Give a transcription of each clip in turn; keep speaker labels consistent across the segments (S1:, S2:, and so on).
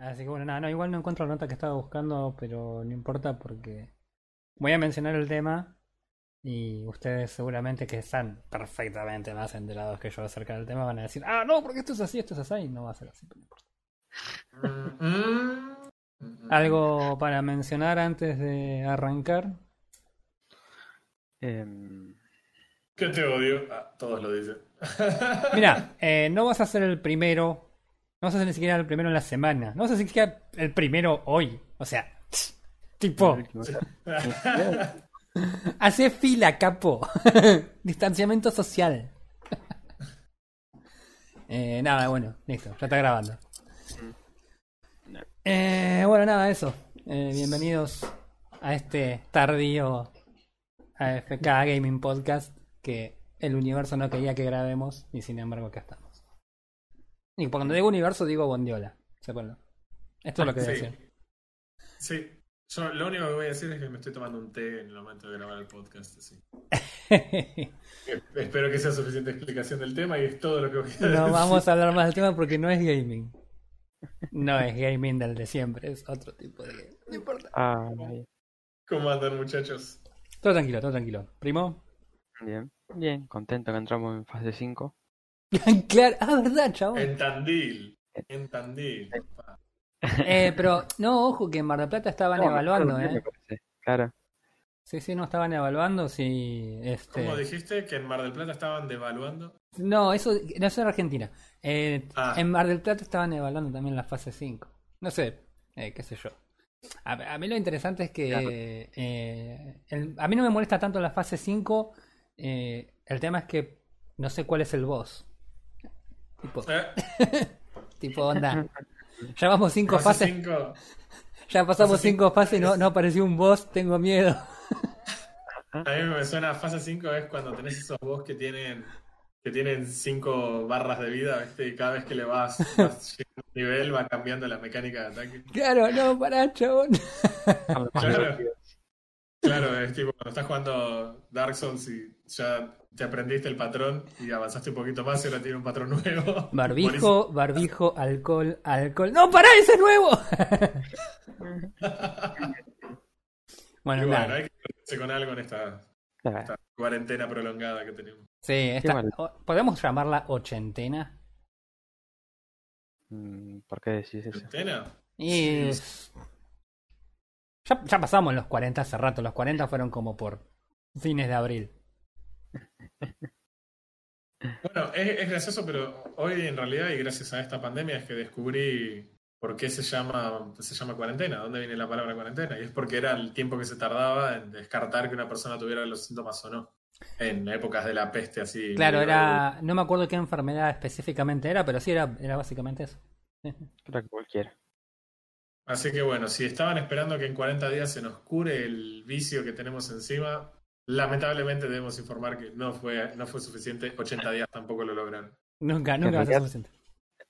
S1: así que bueno, nada, no, igual no encuentro la nota que estaba buscando, pero no importa porque voy a mencionar el tema y ustedes seguramente que están perfectamente más enterados que yo acerca del tema van a decir, ah, no, porque esto es así, esto es así, y no va a ser así, pero no importa.
S2: Mm, mm,
S1: ¿Algo para mencionar antes de arrancar?
S3: Em,
S2: Que te odio. Ah, todos lo dicen.
S1: Mira, eh, no vas a ser el primero, no vas a ser ni siquiera el primero en la semana, no vas a ser ni siquiera el primero hoy, o sea, tipo, hace fila, capo, distanciamiento social. Eh, nada, bueno, listo, ya está grabando. Eh, bueno, nada, eso. Eh, bienvenidos a este tardío AFK Gaming Podcast que el universo no quería que grabemos y sin embargo acá estamos. Y cuando digo universo digo Bondiola. ¿Sépanlo. Esto es lo que
S2: Sí.
S1: decía.
S2: Sí. Yo lo único que voy a decir es que me estoy tomando un té en el momento de grabar el podcast. Así. Espero que sea suficiente explicación del tema y es todo lo que voy a decir.
S1: no vamos a hablar más del tema porque no es gaming. No es gaming del de siempre, es otro tipo de gaming. No importa.
S3: ay,
S2: ¿Cómo andan, muchachos?
S1: Todo tranquilo, todo tranquilo. Primo.
S3: bien, bien, contento que entramos en fase 5.
S1: claro, ah, verdad, chabón.
S2: En Tandil. En Tandil.
S1: Eh, pero no, ojo que en Mar del Plata estaban evaluando, ¿eh?
S3: parece. Claro,
S1: Sí, sí, no estaban evaluando si este
S2: ¿Cómo dijiste que en Mar del Plata estaban devaluando?
S1: No, eso, no, eso en Argentina. Eh,
S2: Ah.
S1: En Mar del Plata estaban evaluando también la fase 5. No sé, eh, qué sé yo. A, a mí lo interesante es que
S3: Claro.
S1: eh, el- a mí no me molesta tanto la fase 5. eh, el tema es que no sé cuál es el boss. Tipo,
S2: Eh,
S1: tipo onda. Ya vamos 5
S2: fase
S1: fases,
S2: cinco.
S1: ya pasamos
S2: fase
S1: 5
S2: cinco
S1: fases y no, no apareció un boss, tengo miedo.
S2: A mí me suena fase 5 es cuando tenés esos boss que tienen que tienen 5 barras de vida, ¿viste? Y cada vez que le vas, vas llegando un nivel va cambiando la mecánica de ataque.
S1: Claro, no, pará, chabón.
S2: Claro. Claro, es tipo cuando estás jugando Dark Souls y ya te aprendiste el patrón y avanzaste un poquito más y ahora tiene un patrón nuevo.
S1: Barbijo, barbijo, alcohol, alcohol. ¡No, pará, ese es nuevo!
S2: Y
S1: bueno,
S2: bueno, hay que ponerse con algo en esta, cuarentena prolongada que tenemos.
S1: Sí, esta, ¿podemos llamarla ochentena?
S3: Mm, ¿Por qué decís eso?
S2: Sí.
S1: Ya, ya pasamos los 40 hace rato. Los 40 fueron como por fines de abril.
S2: Bueno, es, es gracioso, pero hoy en realidad, y gracias a esta pandemia, es que descubrí por qué se llama, se llama cuarentena, dónde viene la palabra cuarentena. Y es porque era el tiempo que se tardaba en descartar que una persona tuviera los síntomas o no. En épocas de la peste así.
S1: Claro, era... No me acuerdo qué enfermedad específicamente era, pero sí era, era básicamente eso.
S3: Creo que cualquiera.
S2: Así que bueno, si estaban esperando que en 40 días se nos cure el vicio que tenemos encima, lamentablemente debemos informar que no fue, no fue suficiente. 80 días tampoco lo lograron.
S1: Nunca,
S3: En
S1: nunca va a ser suficiente.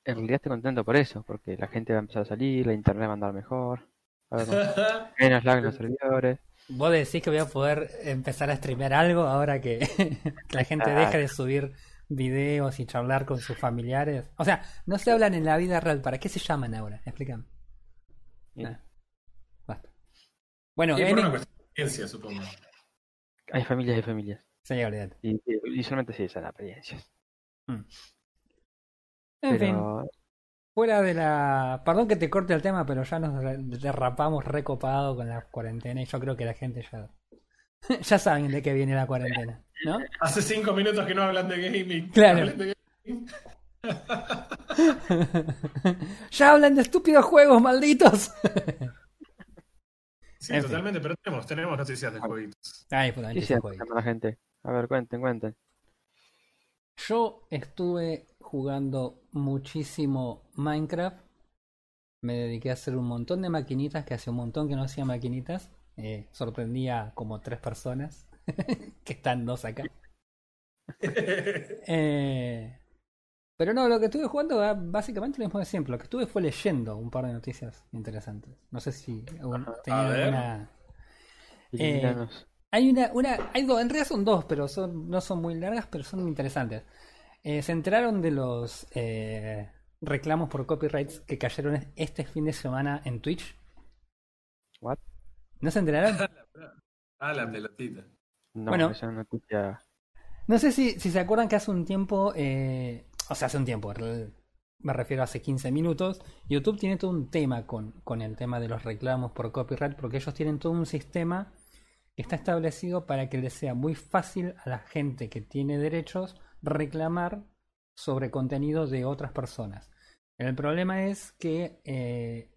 S3: En realidad estoy contento por eso, porque la gente va a empezar a salir, la internet va a andar mejor, a haber menos lag en los servidores.
S1: ¿Vos decís que voy a poder empezar a streamear algo ahora que, la gente deje de subir videos y charlar con sus familiares? O sea, no se hablan en la vida real. ¿Para qué se llaman ahora? Explícame.
S3: Y
S1: Nah. Basta. Bueno,
S2: y por una cuestión de ciencia, supongo.
S3: Hay familias y familias.
S1: Sí, olvídate.
S3: Y, y- y solamente sí, esas apariencias.
S1: En fin, fuera de la... Perdón que te corte el tema, pero ya nos derrapamos recopado con la cuarentena y yo creo que la gente ya... ya saben de qué viene la cuarentena, ¿no?
S2: Hace cinco minutos que no hablan de gaming.
S1: Claro.
S2: De gaming.
S1: ya hablan de estúpidos juegos, malditos.
S2: Sí,
S1: En fin.
S2: totalmente, pero tenemos, tenemos noticias de jueguitos.
S1: Ay,
S3: ¿qué
S1: noticias de
S3: la gente? A ver, cuenten, cuenten.
S1: Yo estuve jugando muchísimo Minecraft. Me dediqué a hacer un montón de maquinitas, que hace un montón que no hacía maquinitas. Eh, sorprendía como tres personas, que están dos acá. Eh, pero no, lo que estuve jugando básicamente lo mismo de siempre. Lo que estuve fue leyendo un par de noticias interesantes. No sé si tenían
S2: ver.
S1: alguna...
S3: Ilumínanos.
S1: Hay una, una, hay dos, en realidad son dos, pero son, no son muy largas, pero son interesantes. Eh, se enteraron de los, eh, reclamos por copyrights que cayeron este fin de semana en Twitch?
S3: What?
S1: ¿No se enteraron?
S2: Ah, la pelotita.
S3: No,
S1: Bueno.
S3: esa noticia.
S1: No sé si, si se acuerdan que hace un tiempo, eh, o sea, hace un tiempo, me refiero a hace 15 minutos, YouTube tiene todo un tema con, con el tema de los reclamos por copyright, porque ellos tienen todo un sistema que está establecido para que les sea muy fácil a la gente que tiene derechos reclamar sobre contenido de otras personas. El problema es que eh,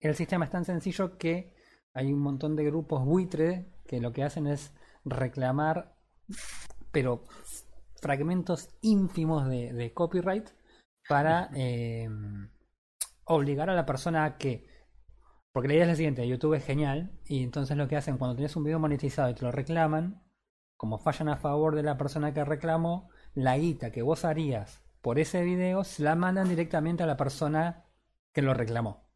S1: el sistema es tan sencillo que hay un montón de grupos buitre que lo que hacen es reclamar, pero fragmentos ínfimos de, copyright para eh, obligar a la persona a que porque la idea es la siguiente, YouTube es genial y entonces lo que hacen cuando tienes un video monetizado y te lo reclaman, como fallan a favor de la persona que reclamó, la guita que vos harías por ese video se la mandan directamente a la persona que lo reclamó.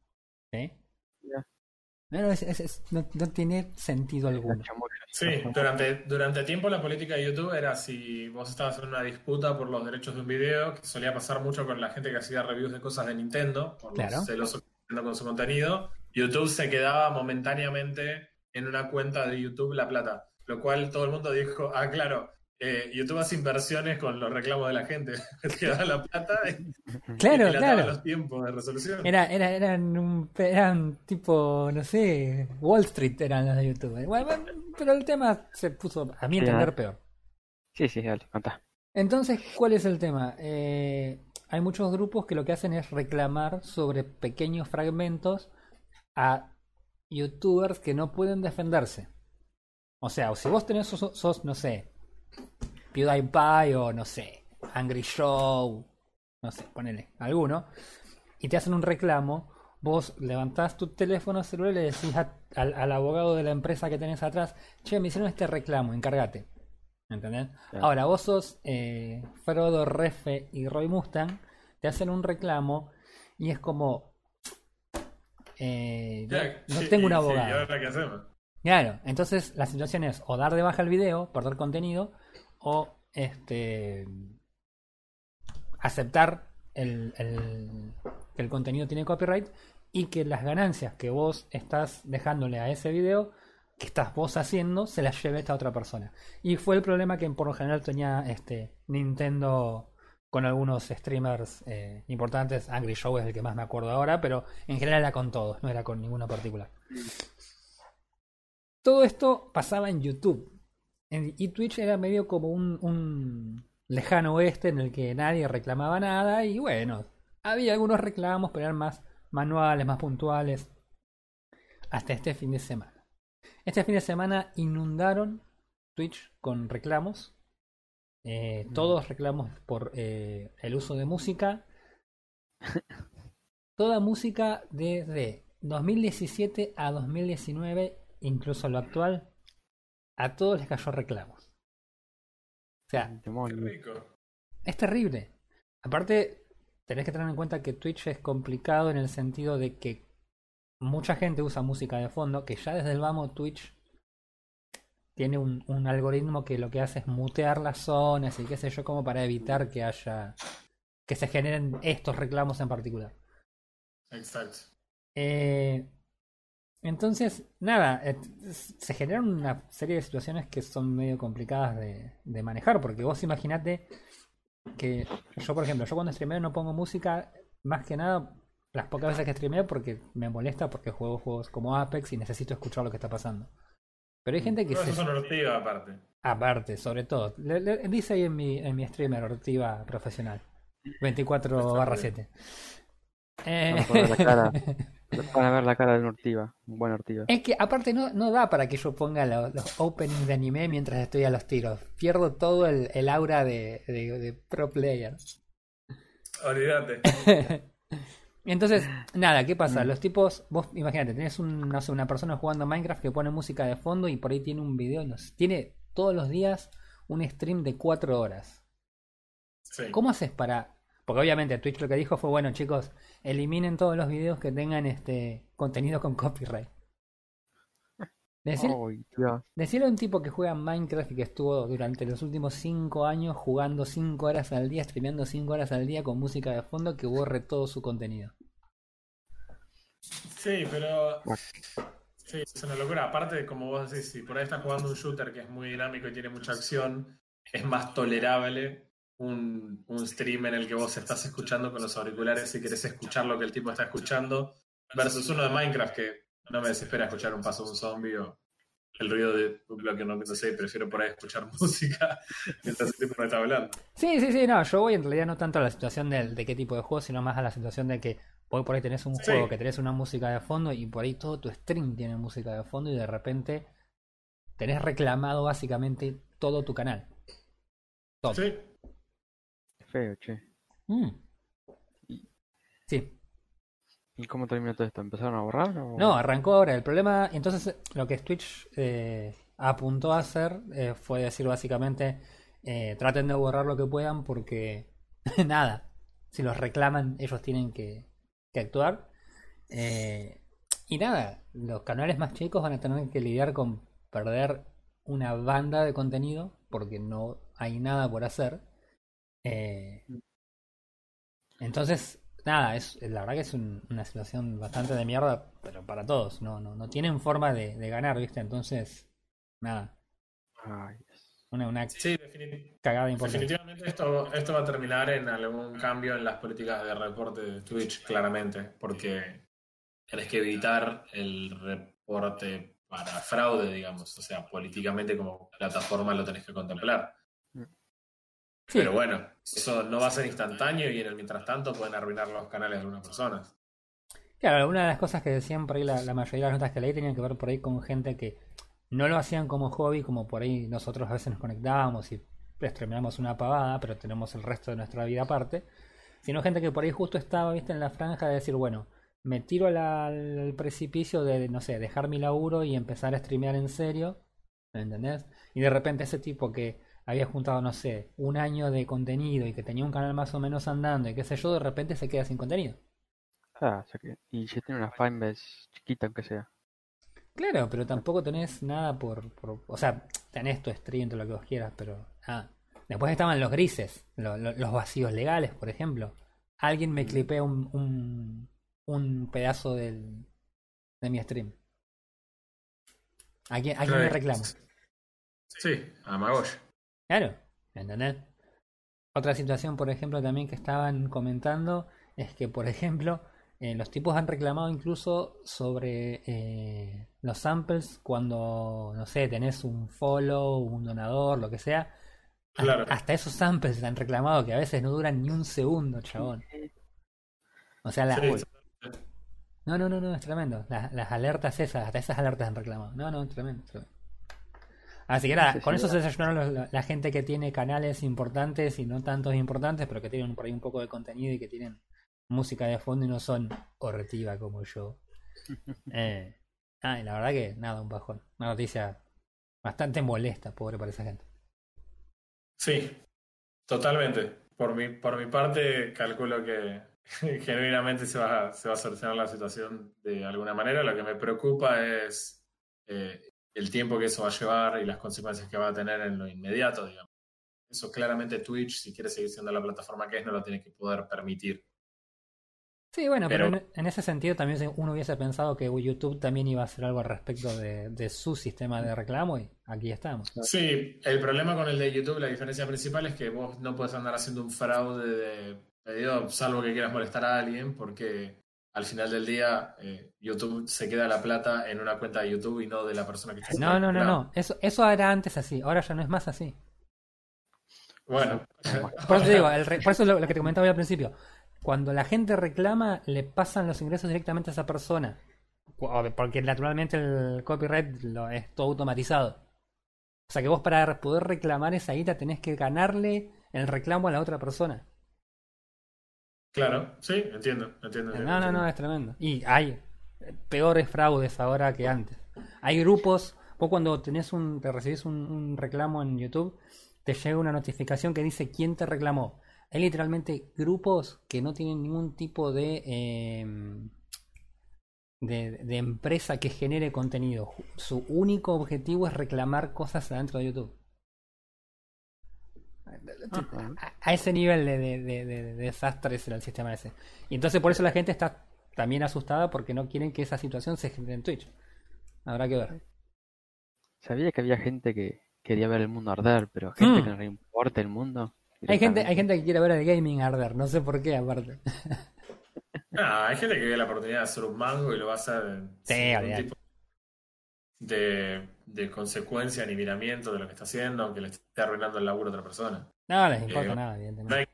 S3: Ya.
S1: No, no, es- es- es- no- no tiene sentido alguno.
S2: Sí, durante, durante tiempo la política de YouTube era si vos estabas en una disputa por los derechos de un video, que solía pasar mucho con la gente que hacía reviews de cosas de Nintendo, por
S1: Claro.
S2: los celosos con su contenido, YouTube se quedaba momentáneamente en una cuenta de YouTube La Plata, lo cual todo el mundo dijo, ah, claro, eh, YouTube hace inversiones con los reclamos de la gente, te da la plata y,
S1: Claro,
S2: y
S1: claro.
S2: los tiempos de resolución.
S1: Era, era, eran, un, eran tipo, no sé, Wall Street eran los de YouTube. Bueno, bueno, pero el tema se puso, a mi entender, peor.
S3: Sí, sí, dale, contá.
S1: Entonces, ¿cuál es el tema? Eh, hay muchos grupos que lo que hacen es reclamar sobre pequeños fragmentos a youtubers que no pueden defenderse. O sea, o si vos tenés, sos, sos, no sé, PewDiePie o no sé, Angry Show, no sé, ponele, alguno, y te hacen un reclamo, vos levantás tu teléfono celular y le decís a- al, al abogado de la empresa que tenés atrás, che, me hicieron este reclamo, encárgate. ¿Entendés?
S3: Claro.
S1: Ahora, vos sos eh, Frodo, Refe y Roy Mustang, te hacen un reclamo y es como... eh,
S2: Ya,
S1: no
S2: sí,
S1: tengo un abogado.
S2: ¿y ahora qué hacemos?
S1: Claro, entonces la situación es o dar de baja el video, perder contenido, o este aceptar el, el- que el contenido tiene copyright y que las ganancias que vos estás dejándole a ese video, que estás vos haciendo, se las lleve esta otra persona. Y fue el problema que por lo general tenía este Nintendo con algunos streamers eh, importantes. Angry Show es el que más me acuerdo ahora, pero en general era con todos, no era con ninguno particular. Todo esto pasaba en YouTube. Y Twitch era medio como un, un lejano oeste en el que nadie reclamaba nada. Y bueno, había algunos reclamos, pero eran más manuales, más puntuales. Hasta este fin de semana. Este fin de semana inundaron Twitch con reclamos. Eh, todos reclamos por eh, el uso de música. Toda música desde 2017 a 2019, incluso lo actual, a todos les cayó reclamos. O sea,
S2: Qué
S3: Demonio.
S2: rico.
S1: es terrible. Aparte, tenés que tener en cuenta que Twitch es complicado en el sentido de que mucha gente usa música de fondo, que ya desde el vamos Twitch tiene un, un algoritmo que lo que hace es mutear las zonas y qué sé yo, como para evitar que haya que se generen estos reclamos en particular.
S2: Exacto.
S1: Eh, entonces, nada, se generan una serie de situaciones que son medio complicadas de, de manejar, porque vos imaginate que yo, por ejemplo, yo cuando streameo no pongo música, más que nada, las pocas veces que streameo porque me molesta porque juego juegos como Apex y necesito escuchar lo que está pasando. Pero hay gente que
S2: Pero
S1: se...
S2: una ortiga aparte.
S1: Aparte, sobre todo. Le- le- dice ahí en mi, en mi streamer, Ortiva Profesional. 24 barra 7. Eh,
S3: Van a ver la cara. Van a ver la cara de un ortiva. Un buen ortiva.
S1: Es que aparte no, no da para que yo ponga lo- los openings de anime mientras estoy a los tiros. Pierdo todo el, el aura de, de- de pro player.
S2: Olvídate.
S1: Entonces, nada, ¿qué pasa? Los tipos, vos imagínate, tenés un, no sé, una persona jugando Minecraft que pone música de fondo y por ahí tiene un video, y no sé, tiene todos los días un stream de 4 horas.
S2: Sí.
S1: ¿Cómo haces para.? Porque obviamente Twitch lo que dijo fue: bueno, chicos, eliminen todos los videos que tengan este contenido con copyright. decirle a un tipo que juega Minecraft y que estuvo durante los últimos 5 años jugando 5 horas al día, streameando 5 horas al día con música de fondo, que borre todo su contenido.
S2: Sí, pero. Sí, es una locura. Aparte, como vos decís, si por ahí estás jugando un shooter que es muy dinámico y tiene mucha acción, es más tolerable un, un stream en el que vos estás escuchando con los auriculares y querés escuchar lo que el tipo está escuchando, versus uno de Minecraft que no me desespera escuchar un paso de un zombie o el ruido de lo que no, no sé, prefiero por ahí escuchar música mientras el tipo me está hablando.
S1: Sí, sí, sí, no, yo voy en realidad no tanto a la situación de, de qué tipo de juego, sino más a la situación de que Hoy por ahí tenés un juego que tenés una música de fondo y por ahí todo tu stream tiene música de fondo y de repente tenés reclamado básicamente todo tu canal.
S2: Todo. Sí.
S3: Feo, che.
S1: Mm. Sí.
S3: ¿Y cómo terminó todo esto? ¿Empezaron a borrar?
S1: No, arrancó ahora. El problema, entonces, lo que Twitch eh, apuntó a hacer eh, fue decir básicamente, eh, traten de borrar lo que puedan porque, nada, si los reclaman, ellos tienen que, que actuar. Y nada, los canales más chicos van a tener que lidiar con perder una banda de contenido porque no hay nada por hacer. Eh, entonces, nada, es la verdad que es una situación bastante de mierda, pero para todos, no, no, no tienen forma de, ganar, ¿viste? Entonces, nada. Una, una
S2: sí, cagada importante. Definitivamente esto, esto va a terminar en algún cambio en las políticas de reporte de Twitch, claramente, porque tienes que evitar el reporte para fraude, digamos. O sea, políticamente como plataforma lo tenés que contemplar. Pero bueno, eso no va a ser instantáneo y en el mientras tanto pueden arruinar los canales de algunas personas.
S1: Claro, una de las cosas que decían por ahí la, la mayoría de las notas que leí tenían que ver por ahí con gente que no lo hacían como hobby, como por ahí nosotros a veces nos conectábamos y estrenamos una pavada, pero tenemos el resto de nuestra vida aparte, sino gente que por ahí justo estaba, viste, en la franja de decir, bueno, me tiro al, precipicio de, no sé, dejar mi laburo y empezar a streamear en serio, ¿me entendés? Y de repente ese tipo que había juntado, no sé, un año de contenido y que tenía un canal más o menos andando y qué sé yo, de repente se queda sin contenido.
S3: Ah, y si tiene una fanbase chiquita aunque sea.
S1: Claro, pero tampoco tenés nada por, O sea, tenés tu stream, todo lo que vos quieras, pero... Ah. Después estaban los grises, los vacíos legales, por ejemplo. Alguien me clipea un, un, un pedazo del, de mi stream. ¿A quién, me reclamo?
S2: Sí, a Magoy.
S1: Claro, ¿entendés? Otra situación, por ejemplo, también que estaban comentando es que, por ejemplo, eh, los tipos han reclamado incluso sobre eh, los samples cuando, no sé, tenés un follow, un donador, lo que sea. Hasta esos samples han reclamado que a veces no duran ni un segundo, chabón. O sea, la... No, no, no, no, es tremendo. Las, alertas esas, hasta esas alertas han reclamado. No, no, es tremendo, Así que nada, con eso se desayunaron la, gente que tiene canales importantes y no tantos importantes, pero que tienen por ahí un poco de contenido y que tienen música de fondo y no son hortiva como yo. Eh, ah, la verdad que nada, un bajón. Una noticia bastante molesta, pobre para esa gente.
S2: Sí, totalmente. Por mi, por mi parte, calculo que genuinamente se va, se va a solucionar la situación de alguna manera. Lo que me preocupa es eh, el tiempo que eso va a llevar y las consecuencias que va a tener en lo inmediato, digamos. Eso claramente Twitch, si quiere seguir siendo la plataforma que es, no lo tiene que poder permitir.
S1: Sí, bueno, pero, en, ese sentido también uno hubiese pensado que YouTube también iba a hacer algo al respecto de, su sistema de reclamo y aquí estamos.
S2: Sí, el problema con el de YouTube, la diferencia principal es que vos no puedes andar haciendo un fraude de pedido, salvo que quieras molestar a alguien, porque al final del día eh, YouTube se queda la plata en una cuenta de YouTube y no de la persona que está
S1: No, no, no, no, eso, eso era antes así, ahora ya no es más así.
S2: Bueno.
S1: Por eso, digo, por eso lo, lo que te comentaba al principio cuando la gente reclama, le pasan los ingresos directamente a esa persona. Porque naturalmente el copyright lo, es todo automatizado. O sea que vos para poder reclamar esa guita tenés que ganarle el reclamo a la otra persona.
S2: Claro, sí, entiendo, entiendo.
S1: No, no, no, es tremendo. Y hay peores fraudes ahora que antes. Hay grupos, vos cuando tenés un, te recibís un reclamo en YouTube, te llega una notificación que dice quién te reclamó. Hay literalmente grupos que no tienen ningún tipo de... Em, de, de empresa que genere contenido. Su único objetivo es reclamar cosas adentro de YouTube.
S3: Ajá.
S1: A, a ese nivel de, de, de, de- de desastre es el sistema ese. Y entonces por eso la gente está también asustada porque no quieren que esa situación se genere en Twitch. Habrá que ver.
S3: Sabía que había gente que quería ver el mundo arder, pero gente
S1: Mm.
S3: que no le importa el mundo.
S1: Hay gente, hay gente que quiere ver el gaming arder, no sé por qué aparte.
S2: Ah, hay gente que ve la oportunidad de hacer un mango y lo va a hacer
S1: Sí,
S2: sin tipo de, de consecuencia ni miramiento de lo que está haciendo, aunque le esté arruinando el laburo a otra persona.
S1: No les importa
S2: Eh,
S1: nada,
S2: No
S1: evidentemente.
S2: hay,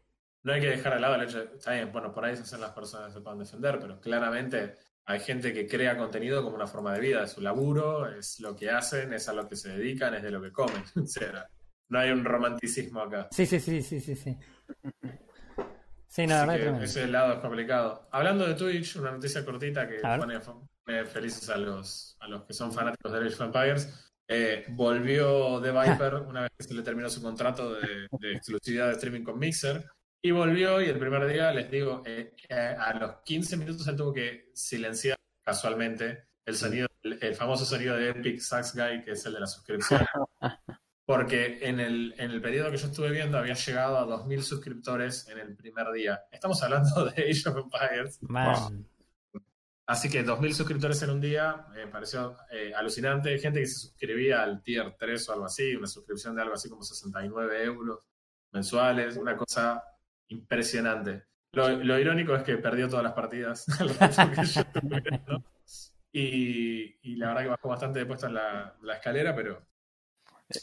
S2: no hay que dejar al lado el hecho de, está bien, bueno, por ahí se hacen las personas que se puedan defender, pero claramente hay gente que crea contenido como una forma de vida, es su laburo, es lo que hacen, es a lo que se dedican, es de lo que comen. O sea, no hay un romanticismo acá.
S1: Sí, sí, sí, sí, sí, sí. Sí, no,
S2: Así que ese lado es complicado. Hablando de Twitch, una noticia cortita que pone felices a los, a los que son fanáticos de Age of Empires. Eh, volvió The Viper una vez que se le terminó su contrato de, de exclusividad de streaming con Mixer. Y volvió y el primer día, les digo, eh, eh, a los 15 minutos él tuvo que silenciar casualmente el sonido, el, el famoso sonido de Epic Sax Guy, que es el de la suscripción. Porque en el, en el periodo que yo estuve viendo había llegado a 2.000 suscriptores en el primer día. Estamos hablando de Age of Empires.
S1: Man.
S2: Así que 2.000 suscriptores en un día me pareció eh, alucinante. Gente que se suscribía al tier 3 o algo así, una suscripción de algo así como 69 euros mensuales, una cosa impresionante. Lo, irónico es que perdió todas las partidas. Y, la verdad que bajó bastante de puesto en la, escalera, pero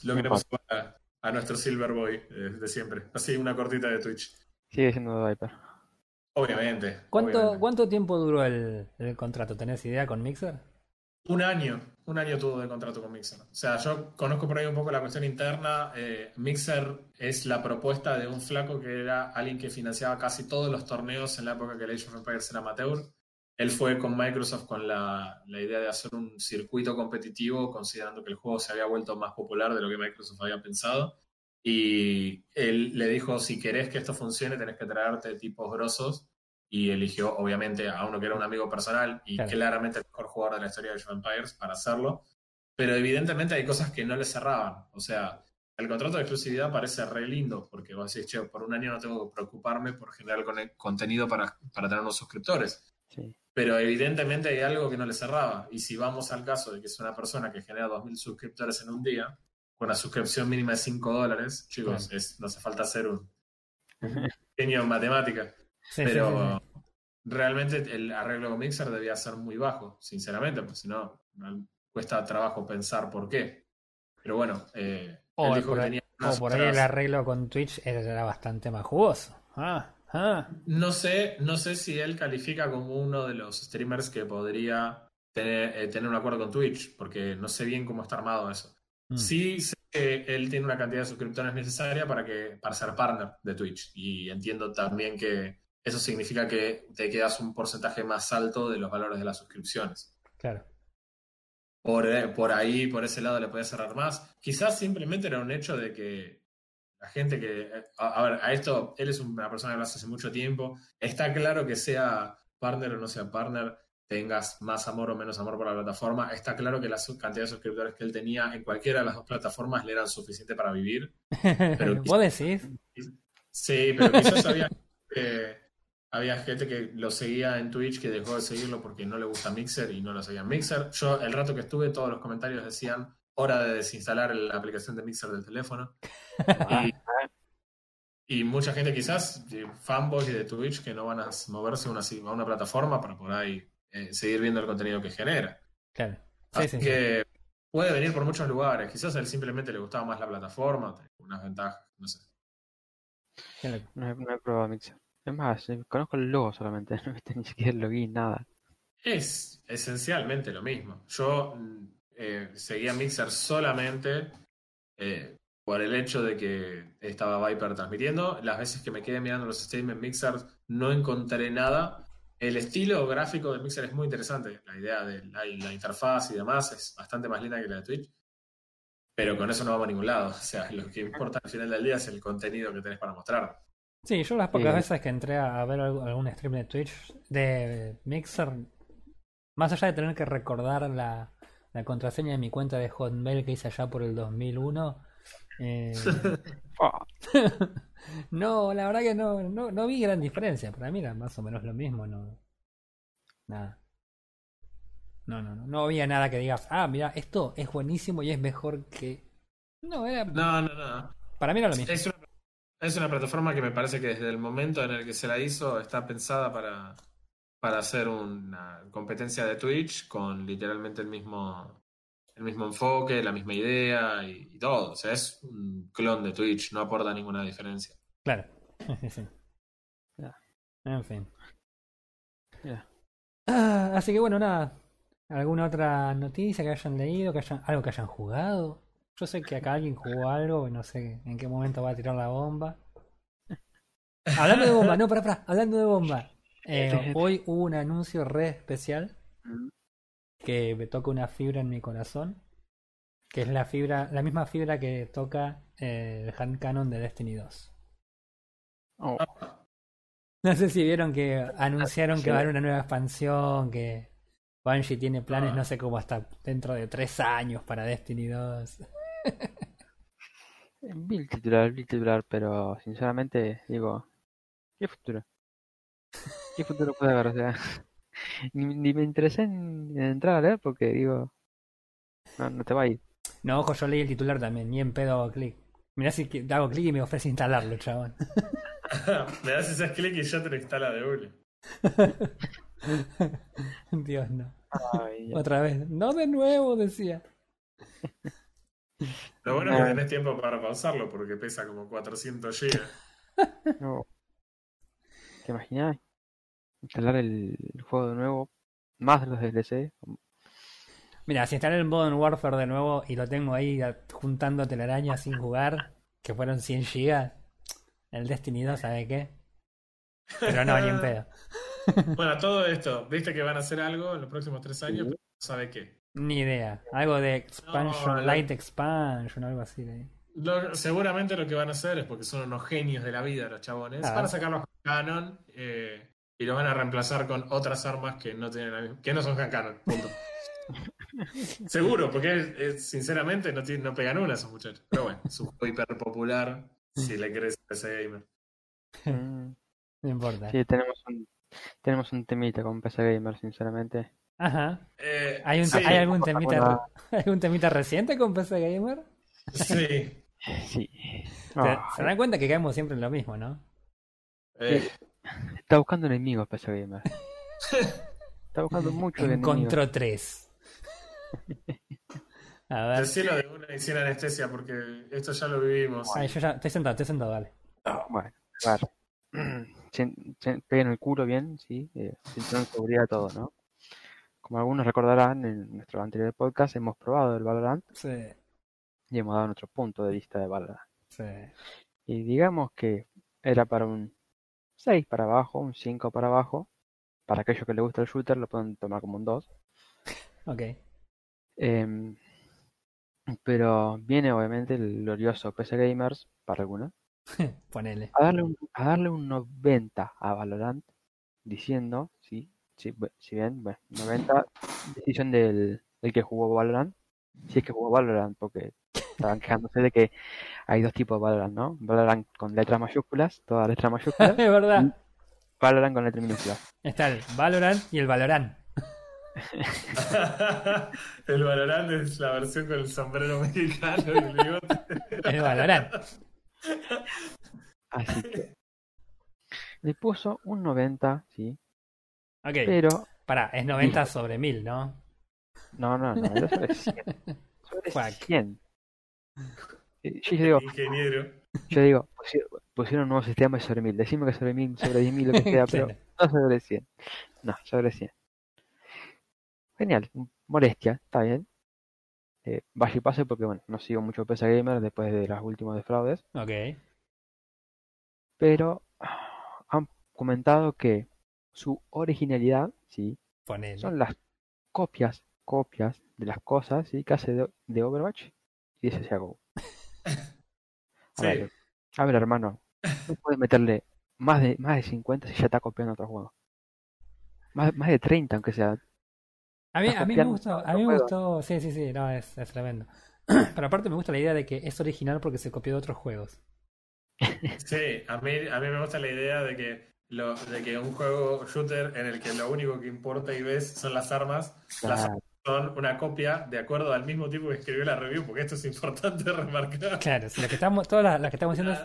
S2: lo queremos a, a nuestro Silver Boy eh, de siempre. Así, una cortita de Twitch.
S3: Sigue siendo Viper.
S2: Obviamente.
S1: ¿Cuánto,
S2: obviamente.
S1: ¿Cuánto tiempo duró el, el contrato? ¿Tenés idea con Mixer?
S2: Un año, un año tuvo de contrato con Mixer. O sea, yo conozco por ahí un poco la cuestión interna. Eh, Mixer es la propuesta de un flaco que era alguien que financiaba casi todos los torneos en la época que el Age of Empires era amateur. Él fue con Microsoft con la, la idea de hacer un circuito competitivo, considerando que el juego se había vuelto más popular de lo que Microsoft había pensado. Y él le dijo, si querés que esto funcione, tenés que traerte tipos grosos. Y eligió, obviamente, a uno que era un amigo personal y
S1: Claro.
S2: claramente el mejor jugador de la historia de of Empires para hacerlo. Pero evidentemente hay cosas que no le cerraban. O sea, el contrato de exclusividad parece re lindo, porque vos decís, che, por un año no tengo que preocuparme por generar con- contenido para, para tener unos suscriptores.
S3: Sí.
S2: Pero evidentemente hay algo que no le cerraba. Y si vamos al caso de que es una persona que genera 2.000 suscriptores en un día, con una suscripción mínima de 5 dólares, chicos,
S1: Claro.
S2: es, no hace falta ser un genio en matemática.
S1: Sí,
S2: pero
S1: sí, sí.
S2: realmente el arreglo con Mixer debía ser muy bajo, sinceramente, porque si no, cuesta trabajo pensar por qué. Pero bueno, eh,
S1: O
S2: él dijo
S1: por
S2: que
S1: ahí-
S2: tenía
S1: O
S2: unas
S1: por ahí el arreglo con Twitch era bastante más jugoso. Ah, ah.
S2: No sé, no sé si él califica como uno de los streamers que podría tener, eh, tener un acuerdo con Twitch, porque no sé bien cómo está armado eso.
S1: Mm.
S2: Sí sé que él tiene una cantidad de suscriptores necesaria para que para ser partner de Twitch y entiendo también que eso significa que te quedas un porcentaje más alto de los valores de las suscripciones.
S1: Claro.
S2: Por, eh, por ahí, por ese lado le podía cerrar más. Quizás simplemente era un hecho de que la gente que... A, a ver, a esto, él es una persona que lo hace hace mucho tiempo. Está claro que sea partner o no sea partner, tengas más amor o menos amor por la plataforma. Está claro que la cantidad de suscriptores que él tenía en cualquiera de las dos plataformas le eran suficiente para vivir. Pero-
S1: ¿Vos decís?
S2: Sí, pero quizás había, eh, había gente que lo seguía en Twitch que dejó de seguirlo porque no le gusta Mixer y no lo seguía en Mixer. Yo, el rato que estuve, todos los comentarios decían hora de desinstalar la aplicación de Mixer del teléfono. Y, y mucha gente quizás, fanboys de Twitch, que no van a moverse a una, a una plataforma para por ahí eh, seguir viendo el contenido que genera.
S1: Claro. Sí,
S2: Así
S1: sí, sí.
S2: que puede venir por muchos lugares. Quizás a él simplemente le gustaba más la plataforma, unas ventajas, no sé.
S3: No he, no he probado Mixer. Es más, eh, conozco el logo solamente, no he visto ni siquiera el login, nada.
S2: Es esencialmente lo mismo. Yo mm, eh, seguía Mixer solamente eh, por el hecho de que estaba Viper transmitiendo. Las veces que me quedé mirando los streams en Mixer no encontré nada. El estilo gráfico de Mixer es muy interesante. La idea de la, la interfaz y demás es bastante más linda que la de Twitch. Pero con eso no vamos a ningún lado. O sea, lo que importa al final del día es el contenido que tenés para mostrar.
S1: Sí, yo las pocas
S3: Sí.
S1: veces que entré a ver algún stream de Twitch, de Mixer, Más allá de tener que recordar la, la contraseña de mi cuenta de Hotmail que hice allá por el 2001. eh, no, la verdad que no, no, no vi gran diferencia. Para mí era más o menos lo mismo, no. Nada. No, no, no. No había nada que digas, ah, mira, esto es buenísimo y es mejor que. No, era.
S2: No, no, no.
S1: Para mí era lo mismo.
S2: Es una, es una plataforma que me parece que desde el momento en el que se la hizo está pensada para, para hacer una competencia de Twitch con literalmente el mismo, el mismo enfoque, la misma idea y, todo. O sea, es un clon de Twitch, no aporta ninguna diferencia.
S1: Claro. En fin. Ah, así que bueno, nada. ¿Alguna otra noticia que hayan leído? Que hayan, algo que hayan jugado? Yo sé que acá alguien jugó algo y no sé en qué momento va a tirar la bomba. Hablando de bomba, no, pará, pará, hablando de bomba. Eh, hoy hubo un anuncio re especial
S3: Mm.
S1: que me toca una fibra en mi corazón. Que es la fibra, la misma fibra que toca eh, el hand cannon de Destiny 2.
S3: Oh,
S1: No sé si vieron que anunciaron que va a haber una nueva expansión, que Bungie tiene planes,
S2: Ah.
S1: no sé cómo hasta dentro de tres años para Destiny 2.
S3: vi el titular, vi el titular, pero sinceramente digo, ¿qué futuro? ¿Qué futuro puede haber? O sea, ni, ni me interesé en, en entrar a leer porque digo, no, no te va a ir.
S1: No, ojo, yo leí el titular también, ni en pedo hago clic. Mirá si hago clic y me ofrece instalarlo, chabón.
S2: Me das ese clic y ya te lo instala de una.
S1: Dios, no.
S3: Ay.
S1: Otra vez. No de nuevo, decía.
S2: Lo bueno es que
S3: Ah.
S2: tenés tiempo para pausarlo porque pesa como 400 GB.
S3: No. ¿Te imaginas? Instalar el, el juego de nuevo, más los DLC.
S1: Mira, si instalé el Modern Warfare de nuevo y lo tengo ahí juntando telarañas sin jugar, que fueron 100 gigas, el Destiny 2, ¿sabe qué? Pero no, ni en pedo.
S2: Bueno, todo esto, viste que van a hacer algo en los próximos tres años,
S3: Sí.
S2: pero no sabe qué.
S1: Ni idea. Algo de expansion,
S2: No,
S1: light expansion, algo así. De...
S2: Lo- seguramente lo que van a hacer es porque son unos genios de la vida los chabones.
S1: Ah.
S2: Van a sacar los Canon eh, y los van a reemplazar con otras armas que no tienen la misma- que no son hand Canon. Punto. Seguro, porque es- es- sinceramente no, tienen- no pegan una esos muchachos. Pero bueno, es un juego hiper popular si le crees a ese gamer.
S1: No importa.
S3: Sí, tenemos un, tenemos un temita con PC Gamer, sinceramente.
S1: Ajá.
S2: Eh,
S1: ¿Hay, un,
S2: sí,
S1: ¿hay algún temita. ¿hay algún temita reciente con PC Gamer?
S2: sí.
S3: Sí.
S1: Se,
S3: Ah,
S1: se dan cuenta que caemos siempre en lo mismo, ¿no?
S2: Eh,
S3: está buscando enemigos PC Gamer. Está buscando mucho enemigos.
S1: Encontró tres. A ver.
S2: decilo de una y sin anestesia porque esto ya lo vivimos.
S1: Ay, yo ya estoy sentado, estoy sentado, dale.
S3: Bueno, a ver. Peguen el culo bien, sí. Eh, cinturón de seguridad, todo, ¿no? Como algunos recordarán, en nuestro anterior podcast hemos probado el Valorant
S1: Sí,
S3: y hemos dado nuestro punto de vista de Valorant.
S1: sí.
S3: Y digamos que era para un 6 para abajo, un 5 para abajo. Para aquellos que les gusta el shooter lo pueden tomar como un 2.
S1: Ok.
S3: Em, pero viene obviamente el glorioso PC Gamers, para algunos,
S1: Ponele.
S3: a darle un, a darle un 90 a Valorant, diciendo, sí, bu- si bien, bueno, 90, decisión del, del que jugó Valorant, si es que jugó Valorant, porque estaban quejándose de que hay dos tipos de Valorant, ¿no? Valorant con letras mayúsculas, todas letras mayúsculas,
S1: es verdad.
S3: Valorant con letras minúsculas.
S1: Está el Valorant y el Valorant.
S2: el Valorant es la versión con el sombrero mexicano y el bigote.
S1: El Valorant.
S3: Así que le puso un 90, sí,
S1: Ok.
S3: pero
S1: Pará, es 90 sobre 1000, ¿no?
S3: no, no, no, era sobre 100. Sobre
S1: Fuck.
S3: 100. Y Yo digo,
S2: Ingeniero.
S3: yo digo, pusi- pusieron un nuevo sistema de sobre 1000. Decime que sobre 1000, sobre 10.000, lo que sea, pero no sobre 100. No, sobre 100. Genial, molestia, está bien. Eh, vaya y pase porque, bueno, no sigo mucho PC Gamer después de los últimos defraudes.
S1: Ok.
S3: Pero han comentado que su originalidad, sí, son las copias, copias de las cosas, sí, que hace de, de Overwatch y de CSGO. A
S2: Sí.
S3: ver, a ver, hermano, no puedes meterle más de, más de 50 si ya está copiando otro juego. Más, más de 30, aunque sea.
S1: A mí, a mí me gustó, a mí me gustó, sí, sí, sí, no, es, es tremendo. Pero aparte me gusta la idea de que es original porque se copió de otros juegos.
S2: Sí, a mí, a mí me gusta la idea de que, lo, de que un juego shooter en el que lo único que importa y ves son las armas, las
S3: Claro.
S2: son una copia de acuerdo al mismo tipo que escribió la review, porque esto es importante remarcar.
S1: Claro, si lo que estamos, todas las, las que estamos haciendo es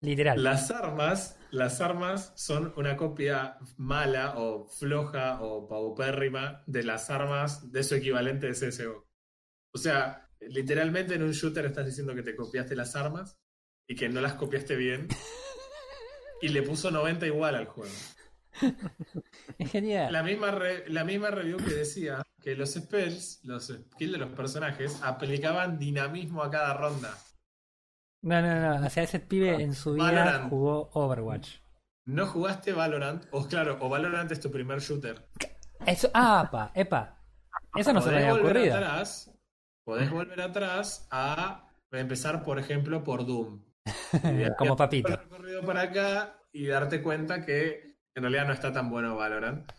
S1: literal.
S2: Las armas, las armas son una copia mala o floja o paupérrima de las armas de su equivalente de CSGO. O sea, literalmente en un shooter estás diciendo que te copiaste las armas y que no las copiaste bien. Y le puso 90 igual al juego.
S1: Es genial.
S2: La misma, re- la misma review que decía que los spells, los skills de los personajes, aplicaban dinamismo a cada ronda.
S1: No, no, no. O sea, ese pibe en su vida
S2: Valorant.
S1: jugó Overwatch.
S2: No jugaste Valorant, o claro, o Valorant es tu primer shooter.
S1: Eso, ah, pa, epa. Eso no se me había
S2: volver
S1: ocurrido.
S2: atrás, podés volver atrás a empezar, por ejemplo, por Doom.
S1: Como papito.
S2: Recorrido para acá y darte cuenta que en realidad no está tan bueno Valorant.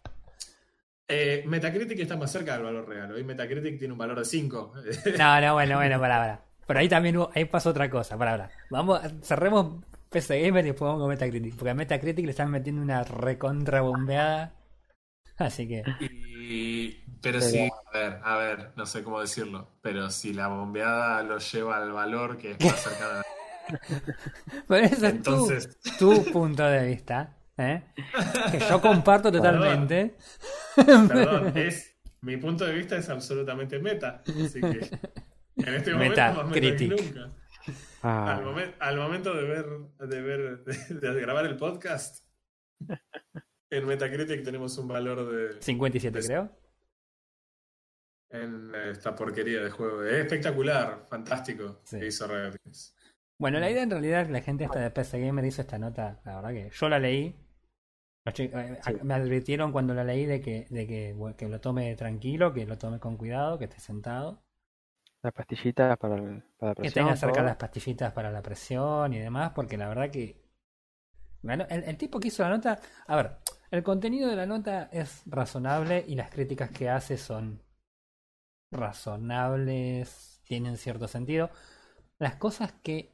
S2: Eh, Metacritic está más cerca del valor real. Hoy Metacritic tiene un valor de 5.
S1: No, no, bueno, bueno, para, para. Pero ahí también ahí pasó otra cosa, para, para. Vamos, cerremos PC Gamer y después vamos con Metacritic. Porque a Metacritic le están metiendo una recontra bombeada. Así que.
S2: Y- pero
S3: Pero-
S2: sí, a ver, a ver, no sé cómo decirlo. Pero si la bombeada lo lleva al valor que es más cercano a
S1: Pero ese es
S2: Entonces,
S1: tu, tu punto de vista. ¿eh? Que yo comparto totalmente.
S2: perdón, es, mi punto de vista es absolutamente meta. Así que en este momento más meta que nunca.
S3: Ah,
S2: Al, momen- al momento de ver, de ver, de, de grabar el podcast, en Metacritic tenemos un valor de
S1: 57, creo.
S2: en esta porquería de juego. Es espectacular, fantástico
S1: Sí.
S2: que hizo Riot Games.
S1: Bueno, la idea en realidad es que la gente esta de PC Gamer hizo esta nota, la verdad que yo la leí. Eh. Me advirtieron cuando la leí de que, de que, que lo tome tranquilo, que lo tome con cuidado, que esté sentado,
S3: las pastillitas para, la
S1: que
S3: presión.
S1: tenga cerca las pastillitas para la presión y demás, porque la verdad que bueno, el, el tipo que hizo la nota, a ver, el contenido de la nota es razonable y las críticas que hace son razonables, tienen cierto sentido. Las cosas que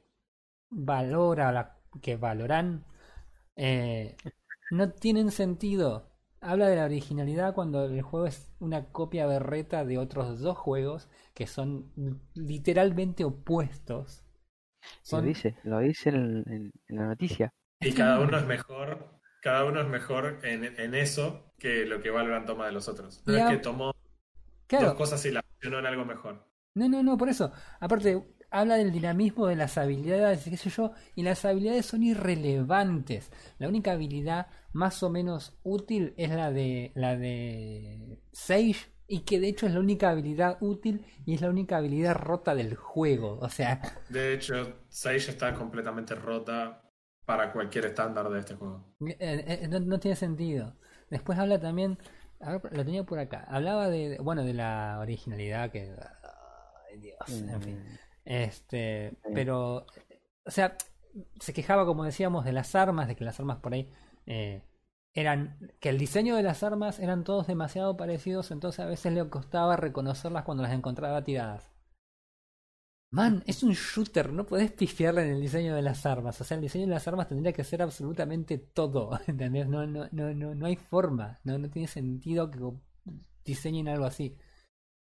S1: valora, la- que valoran, eh, no tienen sentido. Habla de la originalidad cuando el juego es una copia berreta de otros dos juegos que son literalmente opuestos.
S3: Lo
S1: Son-
S3: dice, lo dice en, en- en la noticia.
S2: Y cada uno es mejor, cada uno es mejor en, en eso que lo que Valorant toma de los otros. No
S1: Y
S2: es
S1: a-
S2: que tomó
S1: Claro,
S2: dos cosas y las fusionó en algo mejor.
S1: No, no, no, por eso. Aparte, habla del dinamismo de las habilidades, qué sé yo, y las habilidades son irrelevantes. La única habilidad más o menos útil es la de la de Sage y que de hecho es la única habilidad útil y es la única habilidad rota del juego. O sea,
S2: De hecho, Sage está completamente rota para cualquier estándar de este juego.
S1: eh, eh, no, no tiene sentido. Después habla también, a ver, lo tenía por acá. Hablaba de, bueno, de la originalidad que ay, Dios, en fin. Este,
S3: Sí.
S1: pero, o sea, se quejaba, como decíamos, de las armas, de que las armas por ahí eh, eran, que el diseño de las armas eran todos demasiado parecidos, entonces a veces le costaba reconocerlas cuando las encontraba tiradas. Man, es un shooter, no podés pifiarle en el diseño de las armas. O sea, el diseño de las armas tendría que ser absolutamente todo. ¿Entendés? No, no, no, no, no hay forma. No, no tiene sentido que diseñen algo así.